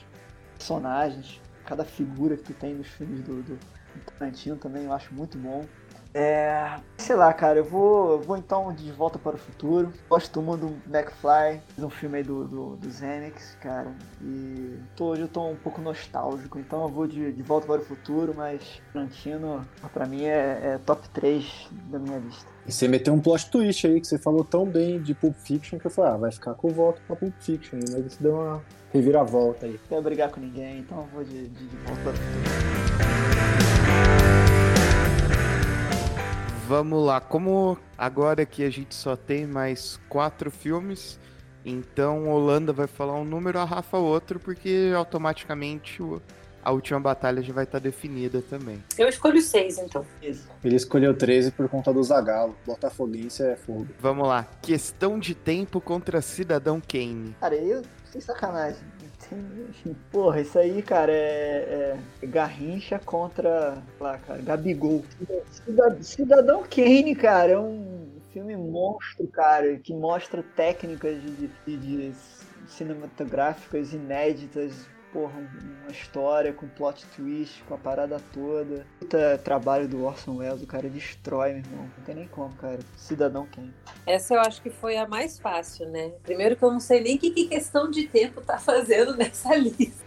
personagens, cada figura que tem nos filmes do, do Tarantino também eu acho muito bom. É. Sei lá, cara, eu vou, vou então de volta para o futuro. Gosto muito do McFly, um filme aí do, do, do cara. E tô, hoje eu tô um pouco nostálgico, então eu vou de, de volta para o futuro, mas Tarantino, pra mim, é, é top 3 da minha lista. E você meteu um plot twist aí, que você falou tão bem de Pulp Fiction, que eu falei, ah, vai ficar com o voto pra Pulp Fiction, mas você deu uma reviravolta aí. Não quero brigar com ninguém, então eu vou de, de, de volta para o futuro. Vamos lá, como agora que a gente só tem mais quatro filmes, então Holanda vai falar um número, a Rafa outro, porque automaticamente a última batalha já vai estar definida também. Eu escolho seis, então. Ele escolheu 13 por conta do Zagalo. Botafoguense é fogo. Vamos lá, questão de tempo contra Cidadão Kane. Cara, eu, sem sacanagem, Porra, isso aí, cara, é, é Garrincha contra, lá, cara, Gabigol. Cidadão Kane, cara, é um filme monstro, cara, que mostra técnicas de, de, de cinematográficas inéditas porra, uma história com plot twist, com a parada toda. Puta trabalho do Orson Welles, o cara destrói, meu irmão. Não tem nem como, cara. Cidadão quem? Essa eu acho que foi a mais fácil, né? Primeiro que eu não sei nem o que, que questão de tempo tá fazendo nessa lista.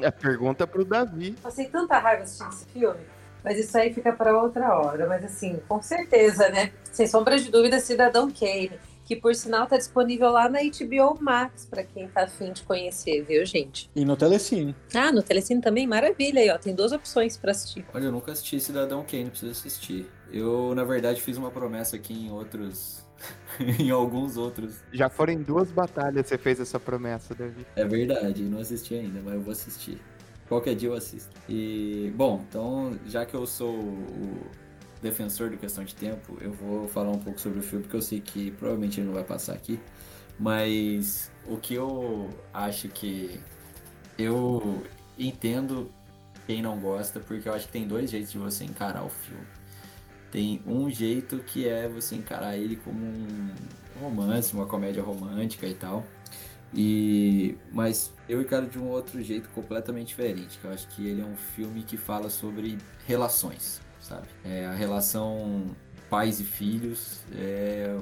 É a pergunta pro Davi. Passei tanta raiva assistindo esse filme. Mas isso aí fica para outra hora. Mas assim, com certeza, né? Sem sombra de dúvida, Cidadão Kane que por sinal está disponível lá na HBO Max para quem tá afim de conhecer, viu, gente? E no Telecine. Ah, no Telecine também, maravilha aí, ó, tem duas opções para assistir. Olha, eu nunca assisti Cidadão Kane, preciso assistir. Eu, na verdade, fiz uma promessa aqui em outros em alguns outros. Já foram em duas batalhas você fez essa promessa, Davi. É verdade, não assisti ainda, mas eu vou assistir. Qualquer dia eu assisto. E, bom, então, já que eu sou o defensor de questão de tempo, eu vou falar um pouco sobre o filme, porque eu sei que provavelmente ele não vai passar aqui. Mas o que eu acho que. Eu entendo quem não gosta, porque eu acho que tem dois jeitos de você encarar o filme. Tem um jeito que é você encarar ele como um romance, uma comédia romântica e tal. E mas eu encaro de um outro jeito completamente diferente, que eu acho que ele é um filme que fala sobre relações sabe? É a relação pais e filhos, é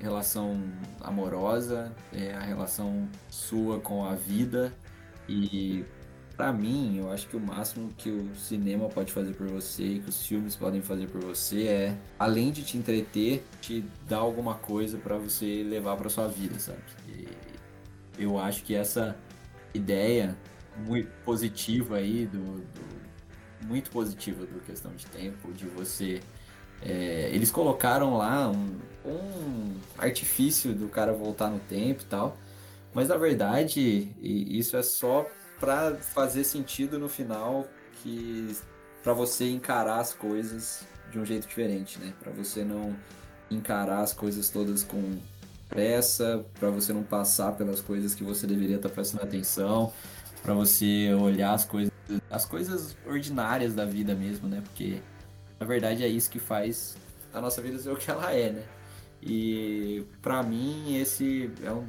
relação amorosa, é a relação sua com a vida e para mim, eu acho que o máximo que o cinema pode fazer por você, que os filmes podem fazer por você é, além de te entreter, te dar alguma coisa para você levar para sua vida, sabe? E eu acho que essa ideia muito positiva aí do, do muito positiva do questão de tempo, de você. É, eles colocaram lá um, um artifício do cara voltar no tempo e tal, mas na verdade isso é só para fazer sentido no final que para você encarar as coisas de um jeito diferente, né? Para você não encarar as coisas todas com pressa, para você não passar pelas coisas que você deveria estar tá prestando atenção, para você olhar as coisas as coisas ordinárias da vida mesmo, né? Porque na verdade é isso que faz a nossa vida ser o que ela é, né? E para mim esse é um,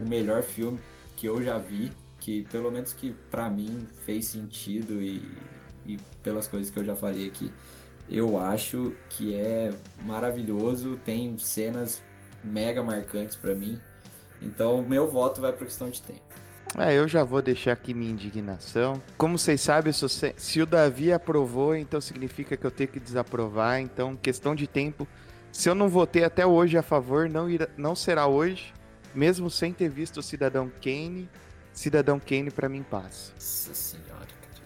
o melhor filme que eu já vi, que pelo menos que para mim fez sentido e, e pelas coisas que eu já falei aqui, eu acho que é maravilhoso, tem cenas mega marcantes para mim. Então, meu voto vai para questão de tempo. É, eu já vou deixar aqui minha indignação. Como vocês sabem, se o Davi aprovou, então significa que eu tenho que desaprovar. Então, questão de tempo Se eu não votei até hoje a favor, não, irá, não será hoje, mesmo sem ter visto o Cidadão Kane. Cidadão Kane para mim passa. Nossa senhora.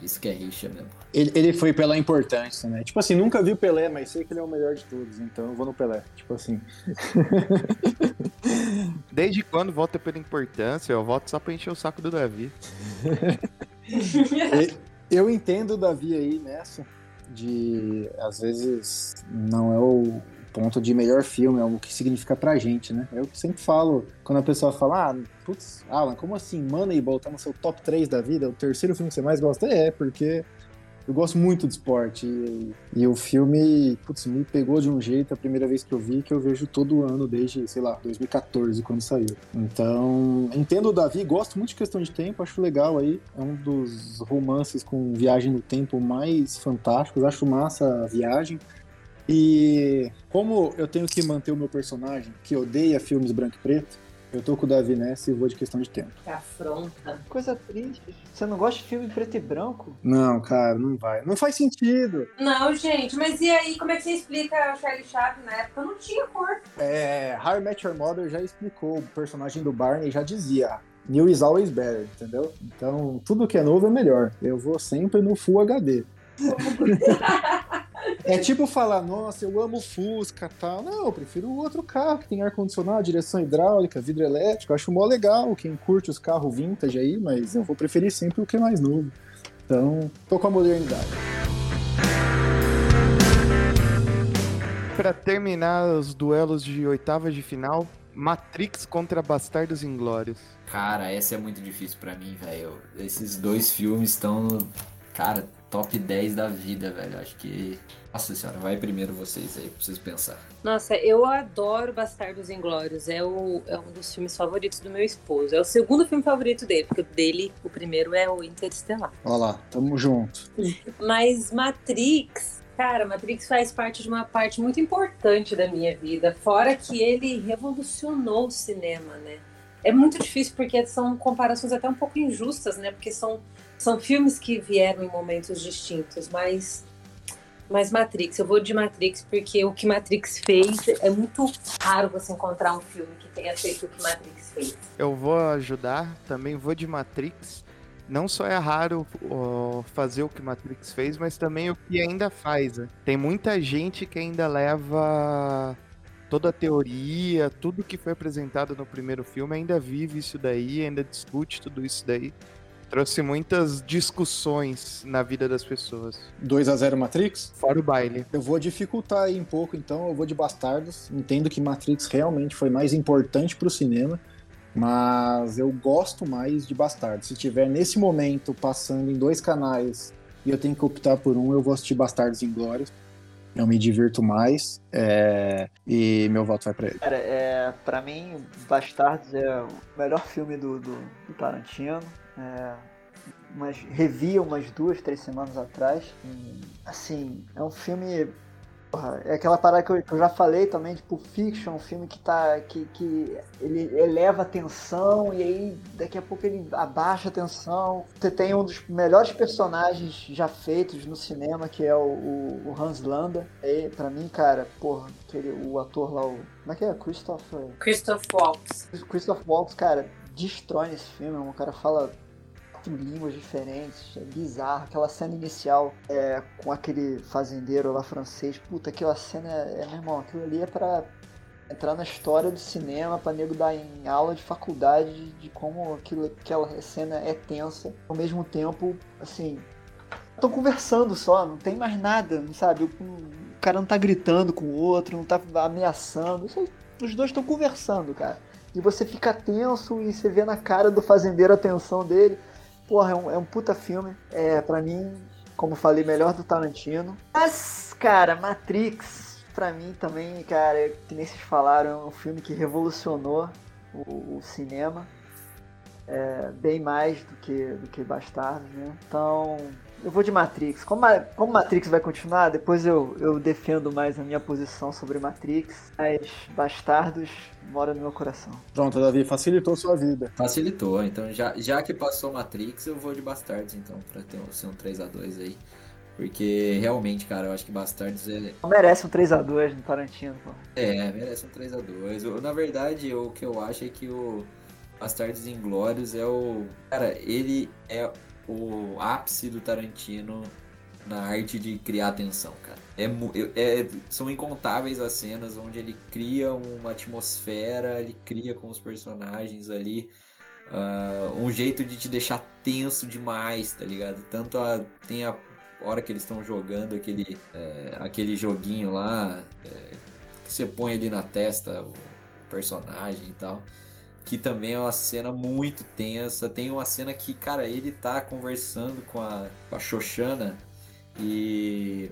Isso que é rixa mesmo. Ele, ele foi pela importância, né? Tipo assim, nunca vi o Pelé, mas sei que ele é o melhor de todos, então eu vou no Pelé. Tipo assim. Desde quando vota pela importância? Eu voto só pra encher o saco do Davi. eu entendo o Davi aí nessa, de às vezes não é o ponto de melhor filme, é o que significa pra gente, né? Eu sempre falo, quando a pessoa fala, ah, putz, Alan, como assim Moneyball tá no seu top 3 da vida, o terceiro filme que você mais gosta? É, porque eu gosto muito de esporte e, e, o filme, putz, me pegou de um jeito a primeira vez que eu vi, que eu vejo todo ano desde, sei lá, 2014, quando saiu. Então, entendo o Davi, gosto muito de questão de tempo, acho legal aí. É um dos romances com viagem no tempo mais fantásticos, acho massa a viagem. E como eu tenho que manter o meu personagem, que odeia filmes branco e preto, eu tô com o Davi nessa e vou de questão de tempo. Que afronta. Coisa triste. Você não gosta de filme preto e branco? Não, cara, não vai. Não faz sentido. Não, gente, mas e aí, como é que você explica o Charlie Chaplin na época? Não tinha cor. É, How I Met Your Mother já explicou. O personagem do Barney já dizia. New is always better, entendeu? Então, tudo que é novo é melhor. Eu vou sempre no Full HD. É tipo falar, nossa, eu amo Fusca tal. Não, eu prefiro o outro carro que tem ar-condicionado, direção hidráulica, vidro elétrico. Eu acho mó legal quem curte os carros vintage aí, mas eu vou preferir sempre o que é mais novo. Então, tô com a modernidade. Para terminar os duelos de oitavas de final, Matrix contra Bastardos Inglórios. Cara, essa é muito difícil para mim, velho. Esses dois filmes estão no. Cara, top 10 da vida, velho. Acho que. Nossa senhora, vai primeiro vocês aí, pra vocês pensar. Nossa, eu adoro Bastardos Inglórios. É, o, é um dos filmes favoritos do meu esposo. É o segundo filme favorito dele, porque o dele, o primeiro é o Interestelar. Olha lá, tamo junto. Mas Matrix. Cara, Matrix faz parte de uma parte muito importante da minha vida. Fora que ele revolucionou o cinema, né? É muito difícil porque são comparações até um pouco injustas, né? Porque são são filmes que vieram em momentos distintos, mas mas Matrix, eu vou de Matrix porque o que Matrix fez é muito raro você encontrar um filme que tenha feito o que Matrix fez. Eu vou ajudar, também vou de Matrix. Não só é raro fazer o que Matrix fez, mas também o que ainda faz. Né? Tem muita gente que ainda leva toda a teoria, tudo que foi apresentado no primeiro filme, ainda vive isso daí, ainda discute tudo isso daí. Trouxe muitas discussões na vida das pessoas. 2 a 0 Matrix? Fora o baile. Eu vou dificultar aí um pouco, então eu vou de Bastardos. Entendo que Matrix realmente foi mais importante pro cinema, mas eu gosto mais de Bastardos. Se tiver nesse momento passando em dois canais e eu tenho que optar por um, eu vou assistir Bastardos Inglórios. Eu me divirto mais é... e meu voto vai pra ele. Cara, é, pra mim, Bastardos é o melhor filme do, do, do Tarantino. É, umas, revi umas duas, três semanas atrás. E, assim, é um filme. Porra, é aquela parada que eu, que eu, já falei também de Pulp Fiction, um filme que tá. que, que ele eleva a tensão e aí daqui a pouco ele abaixa a tensão. Você tem um dos melhores personagens já feitos no cinema, que é o, o, o Hans Landa. E pra mim, cara, porra, aquele, o ator lá, o. Como é que é? Christopher. Christoph Waltz. Christoph Waltz, cara, destrói nesse filme. O cara fala quatro línguas diferentes, é bizarro. Aquela cena inicial é, com aquele fazendeiro lá francês, puta, aquela cena é, é meu irmão, aquilo ali é pra entrar na história do cinema, pra nego dar em aula de faculdade de, de como aquilo, aquela cena é tensa. Ao mesmo tempo, assim, estão conversando só, não tem mais nada, sabe? O, cara não tá gritando com o outro, não tá ameaçando. Os dois estão conversando, cara. E você fica tenso e você vê na cara do fazendeiro a tensão dele. Porra, é um, é um puta filme. É, pra mim, como falei, melhor do Tarantino. Mas, cara, Matrix, pra mim também, cara, que nem vocês falaram, é um filme que revolucionou o, o cinema. É, bem mais do que, do que né? Então, eu vou de Matrix. Como, a, como Matrix vai continuar, depois eu, eu defendo mais a minha posição sobre Matrix. Mas Bastardos mora no meu coração. Pronto, Davi, facilitou sua vida. Facilitou, então já, já que passou Matrix, eu vou de Bastardos, então, pra ter ser um 3x2 aí. Porque realmente, cara, eu acho que Bastardos é. Merece um 3x2 no Tarantino, pô. É, merece um 3x2. Na verdade, o que eu acho é que o Bastardos Inglórios é o. Cara, ele é o ápice do Tarantino na arte de criar tensão, cara. É, é, são incontáveis as cenas onde ele cria uma atmosfera, ele cria com os personagens ali uh, um jeito de te deixar tenso demais, tá ligado? Tanto a, tem a hora que eles estão jogando aquele, é, aquele joguinho lá é, que você põe ali na testa o personagem e tal que também é uma cena muito tensa. Tem uma cena que, cara, ele tá conversando com a, com a Xoxana e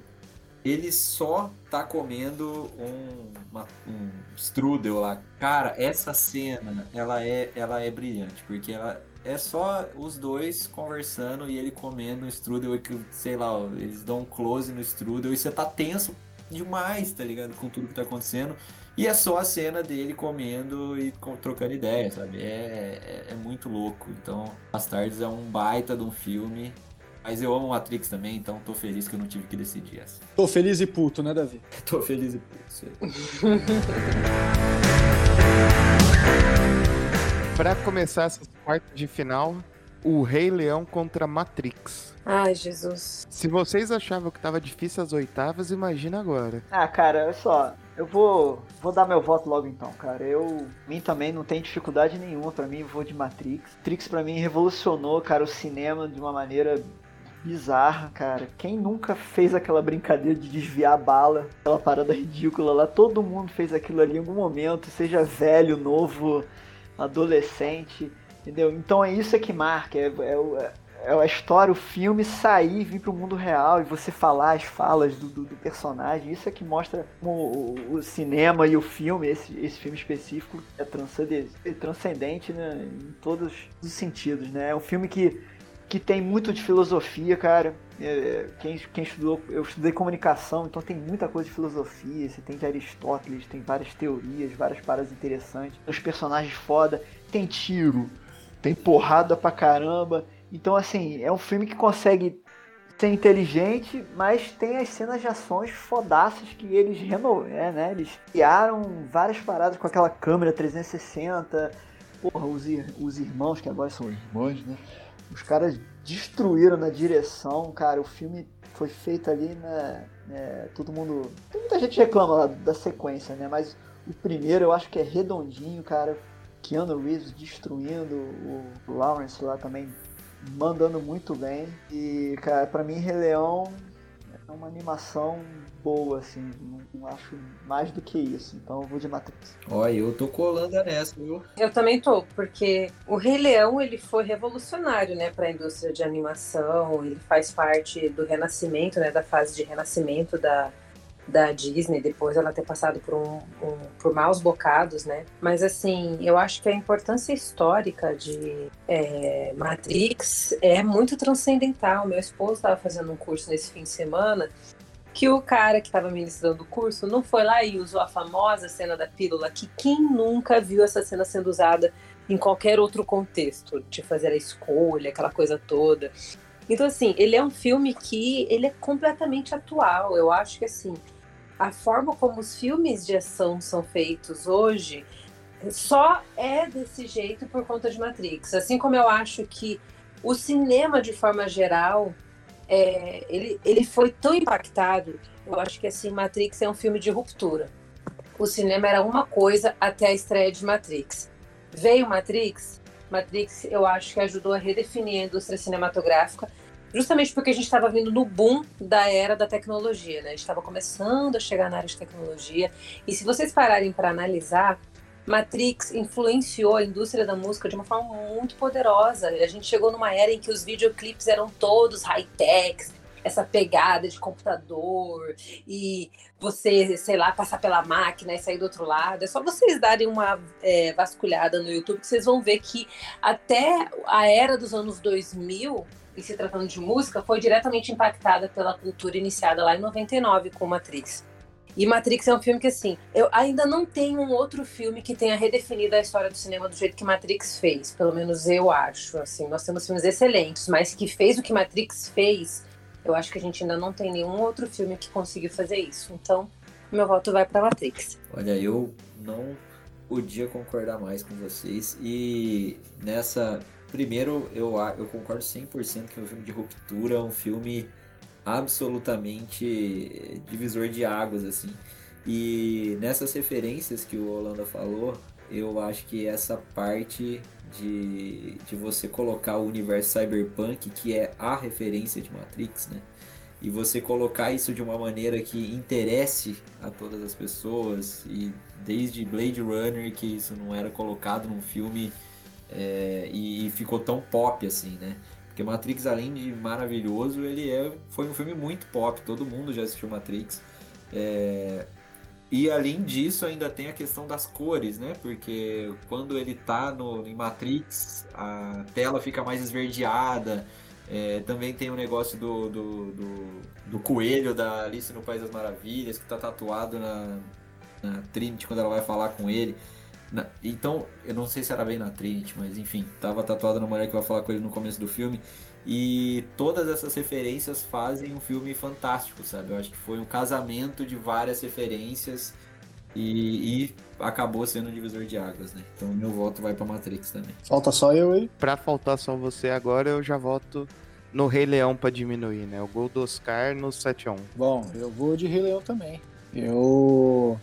ele só tá comendo um, uma, um strudel lá. Cara, essa cena, ela é, ela é brilhante, porque ela é só os dois conversando e ele comendo o strudel e que, sei lá, eles dão um close no strudel e você tá tenso demais, tá ligado? Com tudo que tá acontecendo. E é só a cena dele comendo e trocando ideia, sabe? É, é, é muito louco. Então, Bastardos é um baita de um filme. Mas eu amo Matrix também, então tô feliz que eu não tive que decidir essa. Tô feliz e puto, né, Davi? tô feliz e puto. Para começar essas quartas de final, o Rei Leão contra Matrix. Ai, Jesus. Se vocês achavam que tava difícil as oitavas, imagina agora. Ah, cara, olha só. Eu vou, vou dar meu voto logo então, cara. Eu, mim também não tem dificuldade nenhuma para mim, vou de Matrix. Matrix para mim revolucionou, cara, o cinema de uma maneira bizarra, cara. Quem nunca fez aquela brincadeira de desviar a bala, aquela parada ridícula lá? Todo mundo fez aquilo ali em algum momento, seja velho, novo, adolescente. Entendeu? Então é isso é que marca, é, é, é a história, o filme sair, vir para o mundo real e você falar as falas do, do, do personagem. Isso é que mostra o, o, cinema e o filme, esse, esse filme específico, é transcendente, é transcendente né, em todos os sentidos. Né? É um filme que, que tem muito de filosofia, cara. É, quem, quem estudou, eu estudei comunicação, então tem muita coisa de filosofia. Você tem de Aristóteles, tem várias teorias, várias paradas interessantes. Os personagens foda, tem tiro tem porrada pra caramba. Então, assim, é um filme que consegue ser inteligente, mas tem as cenas de ações fodaças que eles renovaram, é, né? Eles criaram várias paradas com aquela câmera 360. Porra, os, os irmãos, que agora são irmãos, né? Os caras destruíram na direção, cara. O filme foi feito ali, né? É, todo mundo. Muita gente reclama lá da sequência, né? Mas o primeiro eu acho que é redondinho, cara. Keanu Reeves destruindo, o Lawrence lá também mandando muito bem. E, cara, pra mim, Rei Leão é uma animação boa, assim. Não, não, acho mais do que isso. Então eu vou de Matrix. Olha, eu tô colando nessa, viu? Eu também tô, porque o Rei Leão, ele foi revolucionário, né, pra indústria de animação. Ele faz parte do renascimento, né, da fase de renascimento da da Disney, depois ela ter passado por, um, um, por maus bocados, né? Mas assim, eu acho que a importância histórica de é, Matrix é muito transcendental. Meu esposo estava fazendo um curso nesse fim de semana que o cara que estava ministrando o curso não foi lá e usou a famosa cena da pílula, que quem nunca viu essa cena sendo usada em qualquer outro contexto, de fazer a escolha, aquela coisa toda. Então, assim, ele é um filme que ele é completamente atual. Eu acho que, assim, a forma como os filmes de ação são feitos hoje só é desse jeito por conta de Matrix. Assim como eu acho que o cinema, de forma geral, é, ele, ele foi tão impactado. Eu acho que assim, Matrix é um filme de ruptura. O cinema era uma coisa até a estreia de Matrix. Veio Matrix, Matrix eu acho que ajudou a redefinir a indústria cinematográfica justamente porque a gente estava vindo no boom da era da tecnologia, né? Estava começando a chegar na área de tecnologia. E se vocês pararem para analisar, Matrix influenciou a indústria da música de uma forma muito poderosa. A gente chegou numa era em que os videoclipes eram todos high-techs, essa pegada de computador e você, sei lá, passar pela máquina e sair do outro lado. É só vocês darem uma é, vasculhada no YouTube que vocês vão ver que até a era dos anos 2000 e se tratando de música, foi diretamente impactada pela cultura iniciada lá em 99 com Matrix. E Matrix é um filme que, assim, eu ainda não tenho um outro filme que tenha redefinido a história do cinema do jeito que Matrix fez. Pelo menos eu acho. Assim, nós temos filmes excelentes, mas que fez o que Matrix fez, Eu acho que a gente ainda não tem nenhum outro filme que conseguiu fazer isso. Então, meu voto vai para Matrix. Olha, eu não podia concordar mais com vocês. E nessa. Primeiro, eu, eu concordo 100% que é um filme de ruptura, é um filme absolutamente divisor de águas, assim. E nessas referências que o Holanda falou, eu acho que essa parte de, de você colocar o universo cyberpunk, que é a referência de Matrix, né? E você colocar isso de uma maneira que interesse a todas as pessoas, e desde Blade Runner, que isso não era colocado num filme é, e, ficou tão pop assim, né? Porque Matrix, além de maravilhoso, ele é, foi um filme muito pop, todo mundo já assistiu Matrix. É, e além disso, ainda tem a questão das cores, né? Porque quando ele tá no, em Matrix, a tela fica mais esverdeada. É, também tem o negócio do, do, do, do, coelho da Alice no País das Maravilhas, que tá tatuado na, na Trinity quando ela vai falar com ele. Na, então, eu não sei se era bem na Trinity, mas enfim, tava tatuado na mulher que vai falar com ele no começo do filme. E todas essas referências fazem um filme fantástico, sabe? Eu acho que foi um casamento de várias referências e, e acabou sendo um divisor de águas, né? Então meu voto vai para Matrix também. Falta só eu aí. Pra faltar só você agora, eu já voto no Rei Leão para diminuir, né? O gol do Oscar no 7 a 1. Bom, eu vou de Rei Leão também. Eu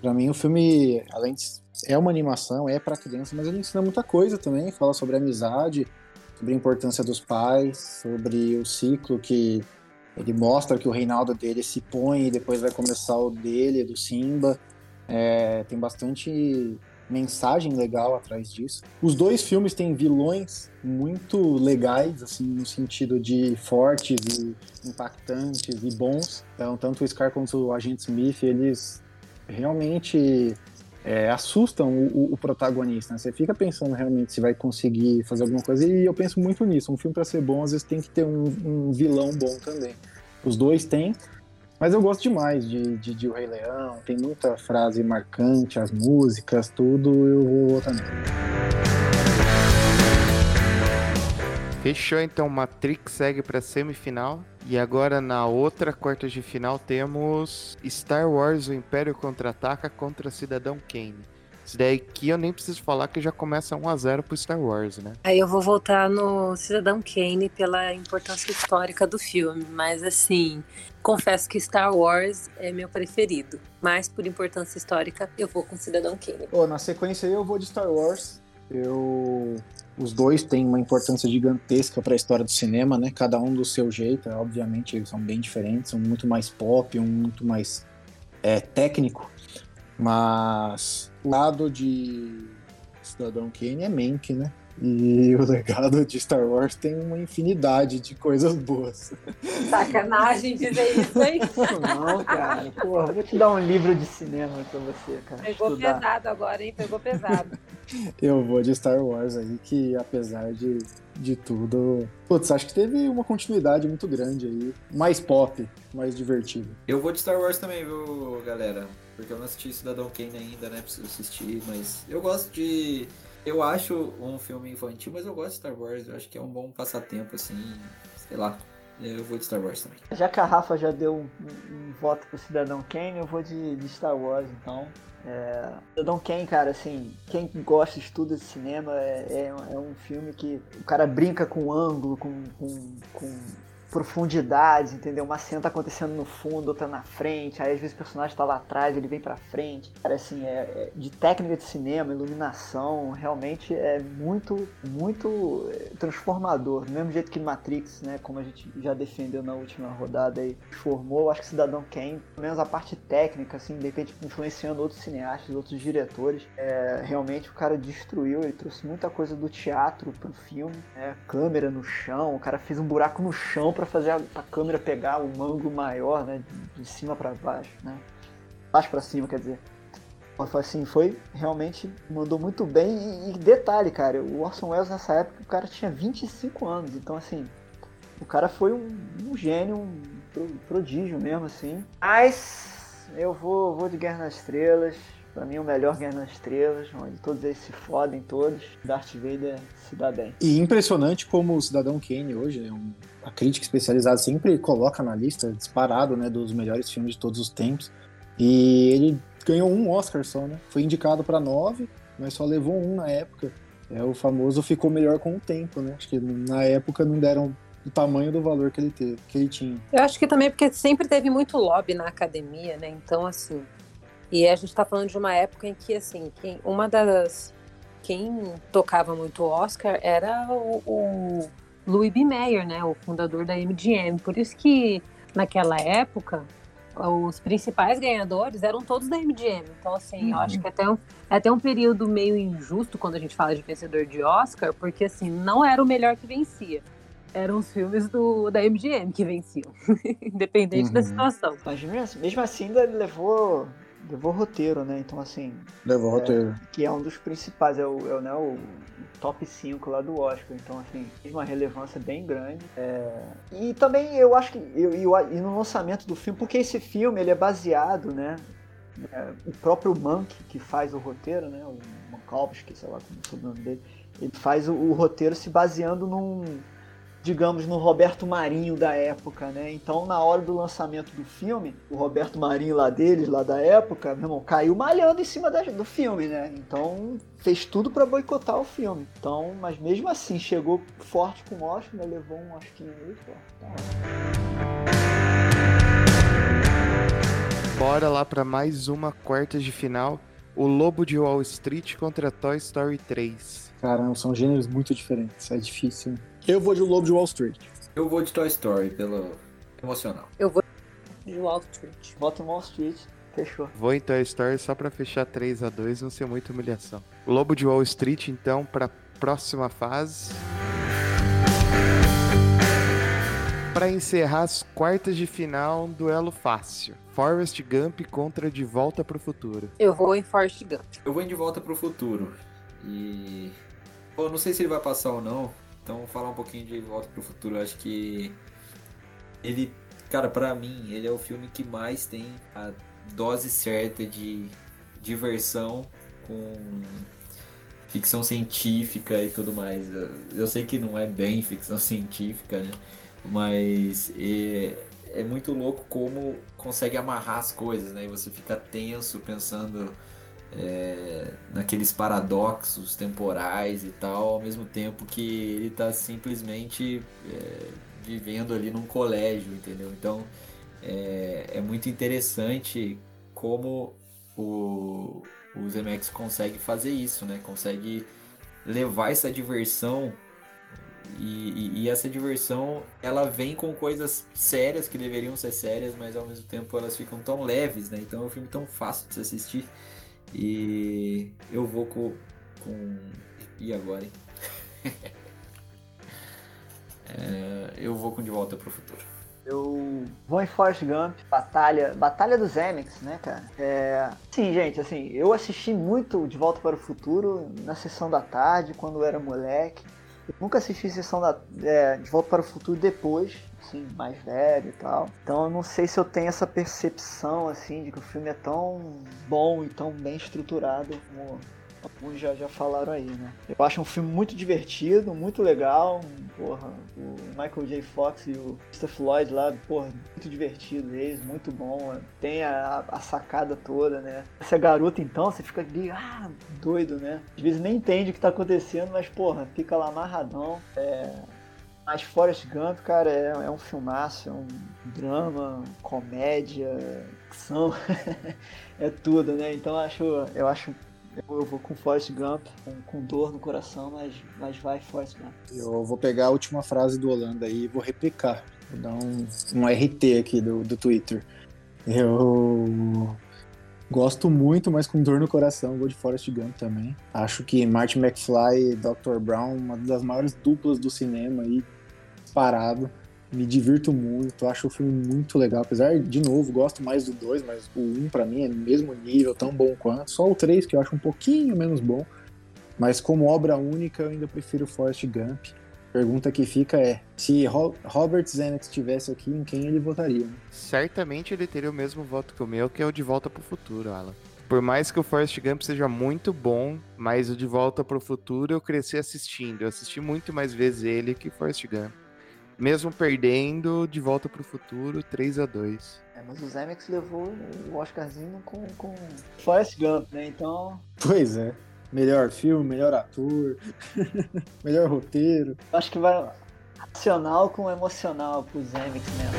para mim o filme, além de é uma animação, é para criança, mas ele ensina muita coisa também, fala sobre amizade, sobre a importância dos pais, sobre o ciclo que ele mostra que o reinaldo dele se põe e depois vai começar o dele, do Simba. É, tem bastante mensagem legal atrás disso. Os dois filmes têm vilões muito legais, assim, no sentido de fortes e impactantes e bons. Então, tanto o Scar quanto o Agente Smith, eles realmente é, assustam o, o, protagonista. Né? Você fica pensando realmente se vai conseguir fazer alguma coisa, e eu penso muito nisso. Um filme, para ser bom, às vezes tem que ter um, um, vilão bom também. Os dois têm, mas eu gosto demais de, de, de O Rei Leão, tem muita frase marcante, as músicas, tudo, eu vou também. Fechou então, Matrix segue para semifinal. E agora na outra quarta de final temos Star Wars: O Império Contra-Ataca contra Cidadão Kane. Isso daí que eu nem preciso falar que já começa 1 a 0 pro Star Wars, né? Aí eu vou voltar no Cidadão Kane pela importância histórica do filme, mas assim, confesso que Star Wars é meu preferido, mas por importância histórica eu vou com Cidadão Kane. Oh, na sequência eu vou de Star Wars. Eu os dois têm uma importância gigantesca para a história do cinema, né? Cada um do seu jeito, obviamente eles são bem diferentes, um muito mais pop, um muito mais é, técnico, mas o lado de Cidadão Kane é Mank, né? E o legado de Star Wars tem uma infinidade de coisas boas. Sacanagem dizer isso, hein? Não, cara. Porra, vou te dar um livro de cinema pra você, cara. Pegou estudar. pesado agora, hein? Pegou pesado. Eu vou de Star Wars aí, que apesar de, de tudo. Putz, acho que teve uma continuidade muito grande aí. Mais pop, mais divertido. Eu vou de Star Wars também, viu, galera? Porque eu não assisti Cidadão Kane ainda, né? Preciso assistir, mas eu gosto de eu acho um filme infantil, mas eu gosto de Star Wars. Eu acho que é um bom passatempo, assim. Sei lá. Eu vou de Star Wars também. Já que a Rafa já deu um, um, um voto pro Cidadão Kane, eu vou de, de Star Wars, então. É... Cidadão Kane, cara, assim, quem gosta, estuda de cinema, é, é, é um filme que o cara brinca com ângulo, com, com, com profundidades, entendeu? Uma cena tá acontecendo no fundo, outra na frente, aí às vezes o personagem tá lá atrás, ele vem pra frente. Cara, assim, é, é de técnica de cinema, iluminação, realmente é muito, muito é, transformador. Do mesmo jeito que Matrix, né, como a gente já defendeu na última rodada aí, formou, acho que Cidadão Kane, pelo menos a parte técnica, assim, de repente influenciando outros cineastas, outros diretores, é, realmente o cara destruiu, ele trouxe muita coisa do teatro pro filme, né, câmera no chão, o cara fez um buraco no chão para fazer a, câmera pegar um ângulo maior, né? De, de cima para baixo, né? Baixo para cima, quer dizer. Assim, foi realmente mandou muito bem. E, e, detalhe, cara, o Orson Welles nessa época, o cara tinha 25 anos. Então, assim, o cara foi um, um gênio, um prodígio mesmo, assim. Mas eu vou, vou de Guerra nas Estrelas. Pra mim, o melhor Guerra nas Estrelas, onde todos eles se fodem todos. Darth Vader se dá bem. E impressionante como o Cidadão Kane hoje, é um, a crítica especializada sempre coloca na lista, disparado, né, dos melhores filmes de todos os tempos. E ele ganhou um Oscar só, né? Foi indicado para nove, mas só levou um na época. É o famoso ficou melhor com o tempo, né? Acho que na época não deram o tamanho do valor que ele teve, que ele tinha. Eu acho que também porque sempre teve muito lobby na academia, né? Então, assim, e a gente está falando de uma época em que, assim, quem, uma das. Quem tocava muito o Oscar era o, o Louis B. Mayer, né? O fundador da MGM. Por isso que, naquela época, os principais ganhadores eram todos da MGM. Então, assim, uhum. eu acho que até um, é até um período meio injusto quando a gente fala de vencedor de Oscar, porque, assim, não era o melhor que vencia. Eram os filmes do, da MGM que venciam, independente uhum. da situação. Mas mesmo assim, ainda levou levou roteiro, né? Então, assim. Levou é, roteiro. Que é um dos principais, é o, é, né, o top 5 lá do Oscar. Então, assim, tem uma relevância bem grande. É... E também eu acho que. Eu, eu, e no lançamento do filme, porque esse filme ele é baseado, né? É, o próprio Monk, que faz o roteiro, né? O Mankowski, sei lá como é o sobrenome dele. Ele faz o, o roteiro se baseando num digamos, no Roberto Marinho da época, né? Então, na hora do lançamento do filme, o Roberto Marinho lá deles, lá da época, meu irmão, caiu malhando em cima da, do filme, né? Então, fez tudo para boicotar o filme. Então, mas mesmo assim, chegou forte com o Oscar, né? levou um Oscar aí, pô. Tá Bora lá para mais uma quarta de final. O Lobo de Wall Street contra Toy Story 3. Caramba, são gêneros muito diferentes. É difícil. Eu vou de Lobo de Wall Street. Eu vou de Toy Story, pelo emocional. Eu vou de Wall Street. Voto em Wall Street. Fechou. Vou em Toy Story só pra fechar 3 a 2 não ser muita humilhação. Lobo de Wall Street, então, pra próxima fase. Para encerrar as quartas de final, um duelo fácil. Forrest Gump contra De Volta pro Futuro. Eu vou em Forrest Gump. Eu vou em De Volta pro Futuro. E. Pô, não sei se ele vai passar ou não, então, falar um pouquinho de Volta pro Futuro, eu acho que ele, cara, para mim, ele é o filme que mais tem a dose certa de diversão com ficção científica e tudo mais. Eu sei que não é bem ficção científica, né? Mas é, é muito louco como consegue amarrar as coisas, né? E você fica tenso pensando é, naqueles paradoxos temporais e tal, ao mesmo tempo que ele está simplesmente é, vivendo ali num colégio, entendeu? Então é, é muito interessante como o, o Zemex consegue fazer isso, né? Consegue levar essa diversão e, e, e, essa diversão ela vem com coisas sérias que deveriam ser sérias, mas ao mesmo tempo elas ficam tão leves, né? Então é um filme tão fácil de se assistir. E eu vou com. com... E agora, hein? é, eu vou com De Volta pro Futuro. Eu vou em Forrest Gump, Batalha, Batalha dos Emmys, né, cara? É... Sim, gente, assim, eu assisti muito De Volta para o Futuro na sessão da tarde, quando eu era moleque. Eu nunca assisti sessão da, é, De Volta para o Futuro depois, assim, mais velho e tal. Então eu não sei se eu tenho essa percepção, assim, de que o filme é tão bom e tão bem estruturado como alguns já, já falaram aí, né? Eu acho um filme muito divertido, muito legal. Porra, o Michael J. Fox e o Steph Lloyd lá, porra, muito divertido eles, muito bom. Tem a, a sacada toda, né? Essa garota, então, você fica ali, ah, doido, né? Às vezes nem entende o que tá acontecendo, mas, porra, fica lá amarradão. É mas Forrest Gump, cara, é, é um filmaço, é um drama, comédia, ação, é tudo, né? Então eu acho, eu acho eu vou com Forrest Gump, com, com, dor no coração, mas, mas vai Forrest Gump. Eu vou pegar a última frase do Holanda aí e vou replicar. Vou dar um, um RT aqui do, do Twitter. Eu gosto muito, mas com dor no coração, vou de Forrest Gump também. Acho que Martin McFly e Dr. Brown, uma das maiores duplas do cinema aí, parado. Me divirto muito, acho o filme muito legal. Apesar, de novo, gosto mais do 2, mas o 1 um, para mim é mesmo nível, tão bom quanto. Só o 3 que eu acho um pouquinho menos bom. Mas como obra única, eu ainda prefiro Forrest Gump. Pergunta que fica é: se Robert Zemeckis estivesse aqui, em quem ele votaria? Né? Certamente ele teria o mesmo voto que o meu, que é o de Volta pro Futuro, Alan. Por mais que o Forrest Gump seja muito bom, mas o De Volta para o Futuro eu cresci assistindo. Eu assisti muito mais vezes ele que Forrest Gump. Mesmo perdendo, De Volta para o Futuro, 3 a 2 É, mas o Zemeckis levou o Oscarzinho com, com Forrest Gump, né? Então, Pois é. Melhor filme, melhor ator, melhor roteiro. acho que vai racional com emocional pro Zemeckis mesmo.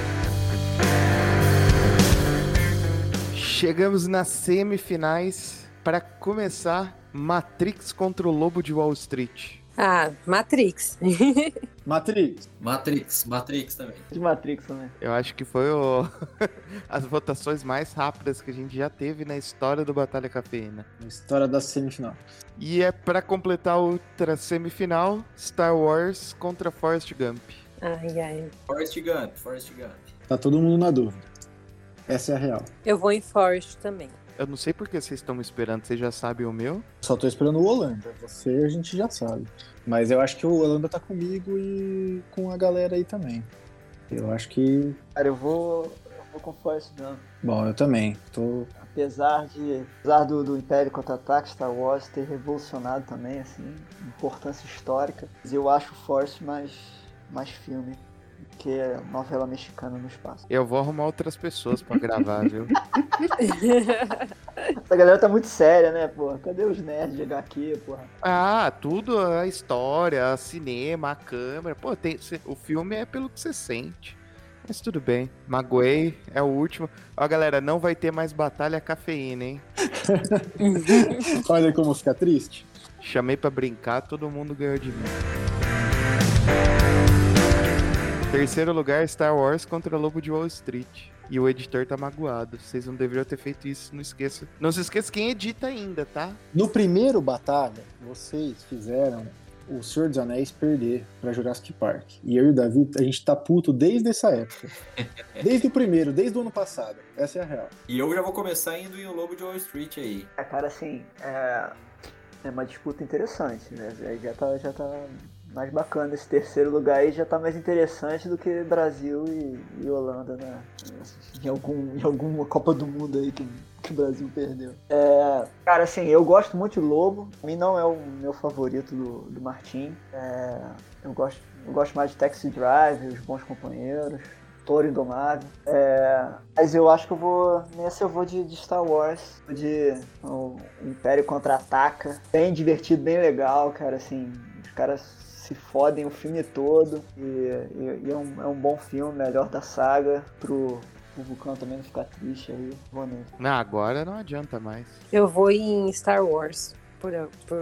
Chegamos nas semifinais. Para começar, Matrix contra o Lobo de Wall Street. Ah, Matrix. Matrix. Matrix, Matrix também. De Matrix também. Eu acho que foi o- as votações mais rápidas que a gente já teve na história do Batalha Cafeína. Na história da semifinal. E é para completar outra semifinal, Star Wars contra Forrest Gump. Ai, ai. Forrest Gump, Forrest Gump. Tá todo mundo na dúvida. Essa é a real. Eu vou em Forest também. Eu não sei por que vocês estão me esperando, vocês já sabem o meu? Só tô esperando o Holanda. Você a gente já sabe. Mas eu acho que o Holanda tá comigo e com a galera aí também. Eu acho que. Cara, eu vou, eu vou com Forrest Gump. Bom, eu também. Tô. Apesar de, apesar do, do Império Contra-Ataque, Star Wars ter revolucionado também, assim, importância histórica, mas eu acho o Force mais, mais filme que é novela mexicana no espaço. Eu vou arrumar outras pessoas pra gravar, viu? Essa galera tá muito séria, né, porra? Cadê os nerds de HQ, porra? Ah, tudo, a história, a cinema, a câmera. Pô, tem, o filme é pelo que você sente. Mas tudo bem. Maguei é o último. Ó, galera, não vai ter mais batalha cafeína, hein? Olha como fica triste. Chamei pra brincar, todo mundo ganhou de mim. Terceiro lugar, Star Wars contra o Lobo de Wall Street. E o editor tá magoado. Vocês não deveriam ter feito isso, não esqueça. Não se esqueça quem edita ainda, tá? No primeiro batalha, vocês fizeram o Senhor dos Anéis perder pra Jurassic Park. E eu e o Davi, a gente tá puto desde essa época. Desde o primeiro, desde o ano passado. Essa é a real. E eu já vou começar indo em O Lobo de Wall Street aí. É, cara, assim, é, é uma disputa interessante, né? Aí Já tá, já tá mais bacana esse terceiro lugar aí, já tá mais interessante do que Brasil e, e Holanda, né? Em, algum, em alguma Copa do Mundo aí que, que o Brasil perdeu. É, cara, assim, eu gosto muito de Lobo. A mim não é o meu favorito do, do Martin. É, eu, gosto, eu gosto mais de Taxi Drive, Os Bons Companheiros. Toro Indomável. É, mas eu acho que eu vou. Nessa eu vou de, de Star Wars. De o Império Contra-Ataca. Bem divertido, bem legal, cara. Assim, os caras se fodem o filme todo. E, e- e é, um, é um bom filme, melhor da saga. Pro, pro Vulcão também não ficar triste aí. Vou nele. Não, agora não adianta mais. Eu vou em Star Wars. Por, por,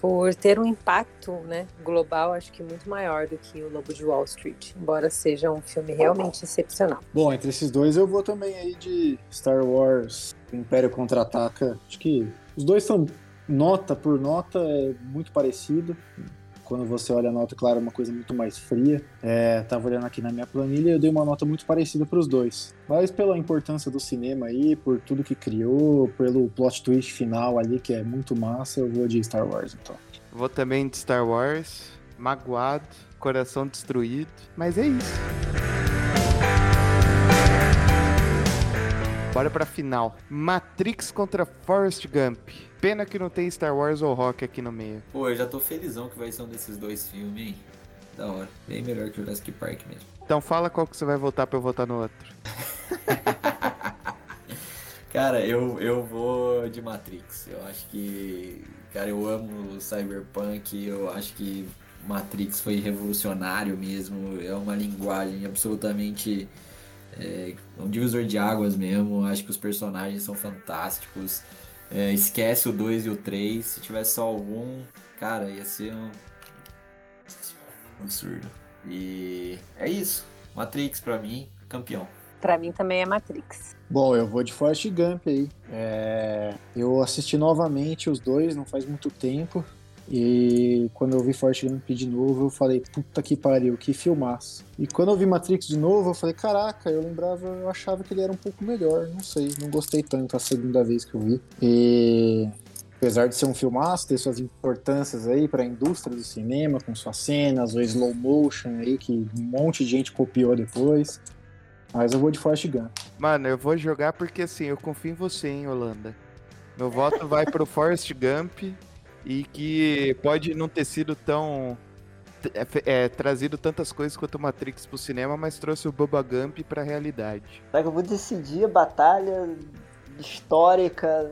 por ter um impacto né, global, acho que muito maior do que o Lobo de Wall Street. Embora seja um filme realmente excepcional. Bom, entre esses dois eu vou também aí de Star Wars o Império Contra-Ataca. Acho que os dois são nota por nota, é muito parecido. Quando você olha a nota, claro, é uma coisa muito mais fria. É, tava olhando aqui na minha planilha, eu dei uma nota muito parecida para os dois. Mas pela importância do cinema aí, por tudo que criou, pelo plot twist final ali, que é muito massa, eu vou de Star Wars, então. Vou também de Star Wars, magoado, coração destruído. Mas é isso. Bora pra final. Matrix contra Forrest Gump. Pena que não tem Star Wars ou Rock aqui no meio. Pô, eu já tô felizão que vai ser um desses dois filmes, hein? Da hora. Bem melhor que o Jurassic Park mesmo. Então fala qual que você vai votar pra eu votar no outro. Cara, eu, eu vou de Matrix. Eu acho que. Cara, eu amo Cyberpunk. Eu acho que Matrix foi revolucionário mesmo. É uma linguagem absolutamente. É, um divisor de águas mesmo. Acho que os personagens são fantásticos. É, esquece o 2 e o 3. Se tivesse só algum, cara, ia ser um. Absurdo. E é isso. Matrix pra mim, campeão. Pra mim também é Matrix. Bom, eu vou de Forrest Gump aí. É, Eu assisti novamente os dois, não faz muito tempo. E quando eu vi Forrest Gump de novo, eu falei, puta que pariu, que filmaço. E quando eu vi Matrix de novo, eu falei, caraca, eu lembrava, eu achava que ele era um pouco melhor, não sei, não gostei tanto a segunda vez que eu vi. E apesar de ser um filmaço, ter suas importâncias aí para a indústria do cinema, com suas cenas, o slow motion aí, que um monte de gente copiou depois. Mas eu vou de Forrest Gump. Mano, eu vou jogar porque assim, eu confio em você, hein, Holanda. Meu voto vai pro Forrest Gump e que pode não ter sido tão. É, é, trazido tantas coisas quanto o Matrix pro cinema, mas trouxe o Bubba Gump pra realidade. Será que eu vou decidir a batalha histórica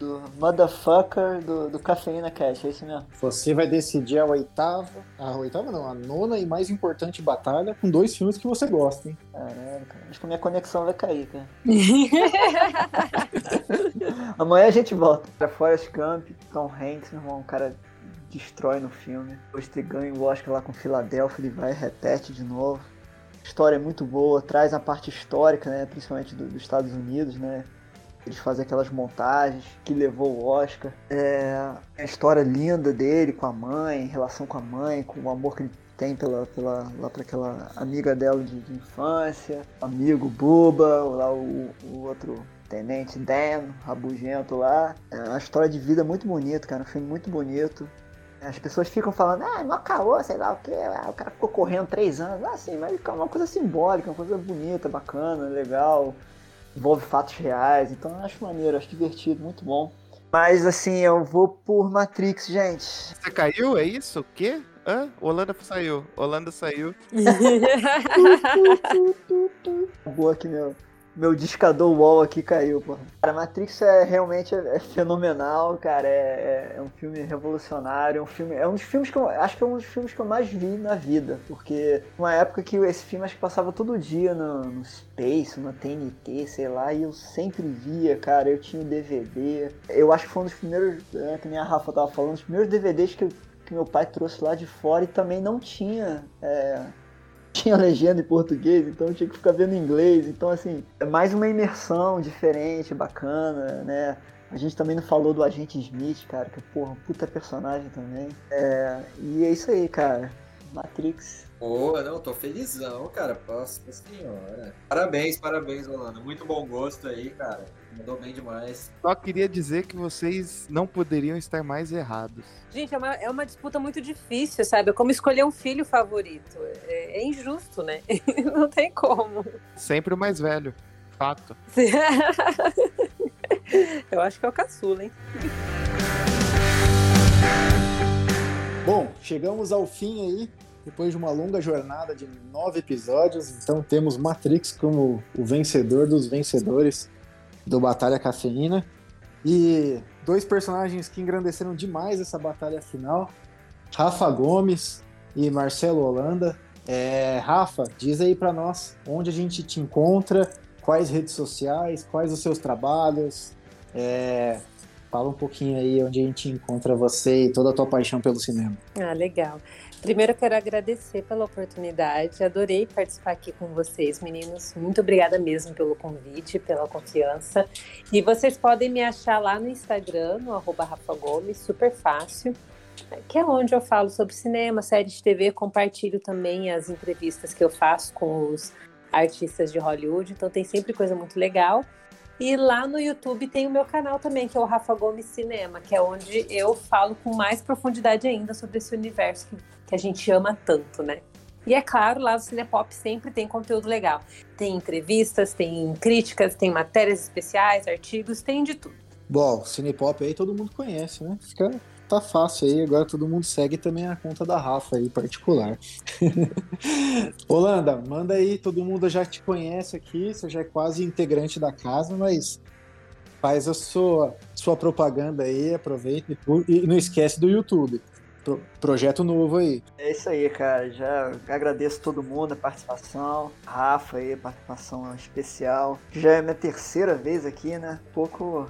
do motherfucker do, do Cafeína Cash, é isso mesmo? Você vai decidir a oitava, a oitava não, a nona e mais importante batalha com dois filmes que você gosta, hein? Caralho, cara. Acho que a minha conexão vai cair, cara. Amanhã a gente volta. Pra Forrest Gump, Tom Hanks, meu irmão, um cara destrói no filme. Depois de ter ganho o Oscar lá com Filadélfia, ele vai e repete de novo. A história é muito boa, traz a parte histórica, né, principalmente do, dos Estados Unidos, né, eles fazem aquelas montagens que levou o Oscar. É a história linda dele com a mãe, relação com a mãe, com o amor que ele tem pela, pela, lá para aquela amiga dela de, de infância, amigo Buba, lá o, o outro tenente Dan, rabugento lá. É uma história de vida muito bonita, cara, um filme muito bonito. As pessoas ficam falando, ah, mó caô, sei lá o que, ah, o cara ficou correndo três anos, ah, assim, mas é uma coisa simbólica, uma coisa bonita, bacana, legal envolve fatos reais, então eu acho maneiro, acho divertido, muito bom. Mas assim, eu vou por Matrix, gente. Você caiu? É isso? O quê? Hã? Holanda saiu. Holanda saiu. Boa aqui, meu meu discador wall aqui caiu, pô. Cara, Matrix é realmente é, fenomenal, cara. É, é, é, um filme revolucionário, é um filme. É um dos filmes que eu acho que é um dos filmes que eu mais vi na vida. Porque uma época que esse filme acho que passava todo dia no, no Space, na TNT, sei lá, e eu sempre via, cara. Eu tinha o DVD. Eu acho que foi um dos primeiros, é, que nem a Rafa tava falando, os primeiros DVDs que, que meu pai trouxe lá de fora e também não tinha. É, tinha legenda em português, então eu tinha que ficar vendo em inglês. Então, assim, é mais uma imersão diferente, bacana, né? A gente também não falou do Agente Smith, cara, que, porra, puta personagem também. É, e é isso aí, cara. Matrix. Boa, não, tô felizão, cara. Nossa senhora. Parabéns, parabéns, Rolando. Muito bom gosto aí, cara. Mandou bem demais. Só queria dizer que vocês não poderiam estar mais errados. Gente, é uma, é uma disputa muito difícil, sabe? É como escolher um filho favorito. É, é injusto, né? não tem como. Sempre o mais velho. Fato. Eu acho que é o caçula, hein? Bom, chegamos ao fim aí, depois de uma longa jornada de nove episódios. Então temos Matrix como o vencedor dos vencedores do Batalha Cafeína. E dois personagens que engrandeceram demais essa batalha final: Rafa Gomes e Marcelo Holanda. É, Rafa, diz aí para nós onde a gente te encontra, quais redes sociais, quais os seus trabalhos. É, fala um pouquinho aí onde a gente encontra você e toda a tua paixão pelo cinema. Ah, legal. Primeiro eu quero agradecer pela oportunidade, adorei participar aqui com vocês, meninos. Muito obrigada mesmo pelo convite, pela confiança. E vocês podem me achar lá no Instagram, no arroba Rafa Gomes, super fácil, que é onde eu falo sobre cinema, séries de TV, compartilho também as entrevistas que eu faço com os artistas de Hollywood, então tem sempre coisa muito legal. E lá no YouTube tem o meu canal também, que é o Rafa Gomes Cinema, que é onde eu falo com mais profundidade ainda sobre esse universo que, que a gente ama tanto, né? E é claro, lá no Cinepop sempre tem conteúdo legal. Tem entrevistas, tem críticas, tem matérias especiais, artigos, tem de tudo. Bom, Cinepop aí todo mundo conhece, né? Fica tá fácil aí, agora todo mundo segue também a conta da Rafa aí, particular. Holanda, manda aí, todo mundo já te conhece aqui, você já é quase integrante da casa, mas faz a sua, sua propaganda aí, aproveita e, não esquece do YouTube. Pro, projeto novo aí. É isso aí, cara. Já agradeço todo mundo a participação. Rafa aí, participação especial. Já é minha terceira vez aqui, né? Pouco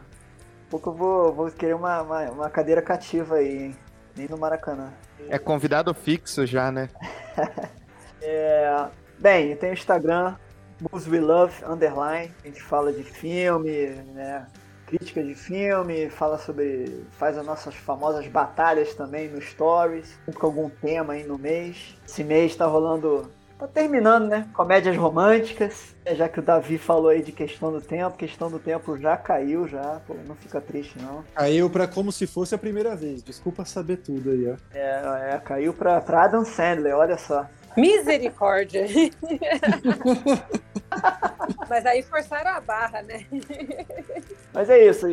pouco eu vou, vou querer uma, uma, uma cadeira cativa aí, hein? Nem no Maracanã. É convidado fixo já, né? é, bem, tem o Instagram, Moves We Love, underline. A gente fala de filme, né? Crítica de filme, fala sobre. faz as nossas famosas batalhas também no Stories, com algum tema aí no mês. Esse mês tá rolando Tá terminando, né? Comédias românticas. É, já que o Davi falou aí de questão do tempo, questão do tempo já caiu, já. Pô, não fica triste, não. Caiu pra como se fosse a primeira vez. Desculpa saber tudo aí, ó. É, é caiu pra, pra Adam Sandler, olha só. Misericórdia! Mas aí forçaram a barra, né? Mas é isso.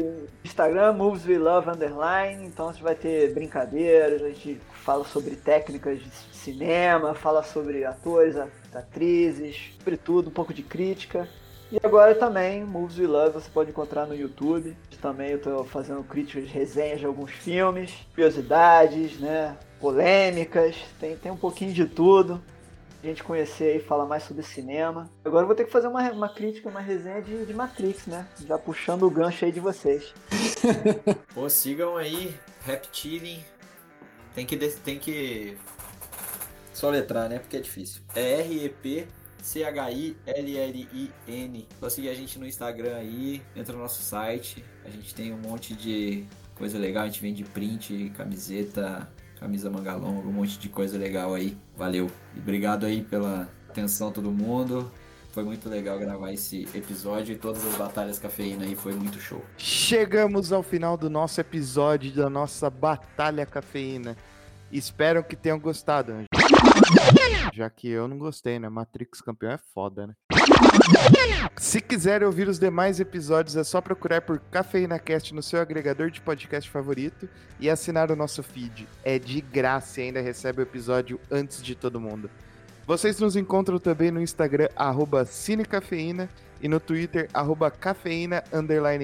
Instagram, Moves We Love Underline. Então a gente vai ter brincadeiras, a gente fala sobre técnicas de cinema, fala sobre atores, atrizes, sobre tudo, um pouco de crítica. E agora também, Moves We Love, você pode encontrar no YouTube. Também eu estou fazendo críticas, resenhas de alguns filmes, curiosidades, né? Polêmicas, tem, tem um pouquinho de tudo. A gente conhecer e falar mais sobre cinema. Agora eu vou ter que fazer uma, uma crítica, uma resenha de, de Matrix, né? Já puxando o gancho aí de vocês. Pô, sigam aí, Reptiling. Tem que, tem que só letrar, né? Porque é difícil. É R-E-P C-H-I-L-L-I-N. Só seguir a gente no Instagram aí, entra no nosso site. A gente tem um monte de coisa legal. A gente vende print, camiseta, camisa manga longa, um monte de coisa legal aí. Valeu. E obrigado aí pela atenção todo mundo. Foi muito legal gravar esse episódio e todas as batalhas cafeína aí foi muito show. Chegamos ao final do nosso episódio da nossa batalha cafeína. Espero que tenham gostado. Já que eu não gostei, né? Matrix campeão é foda, né? Se quiser ouvir os demais episódios, é só procurar por Cafeína Cast no seu agregador de podcast favorito e assinar o nosso feed. É de graça e ainda recebe o episódio antes de todo mundo. Vocês nos encontram também no Instagram, arroba Cinecafeína, e no Twitter, arroba cafeína,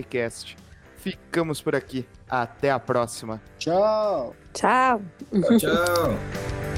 cast. Ficamos por aqui. Até a próxima. Tchau. Tchau. Tchau.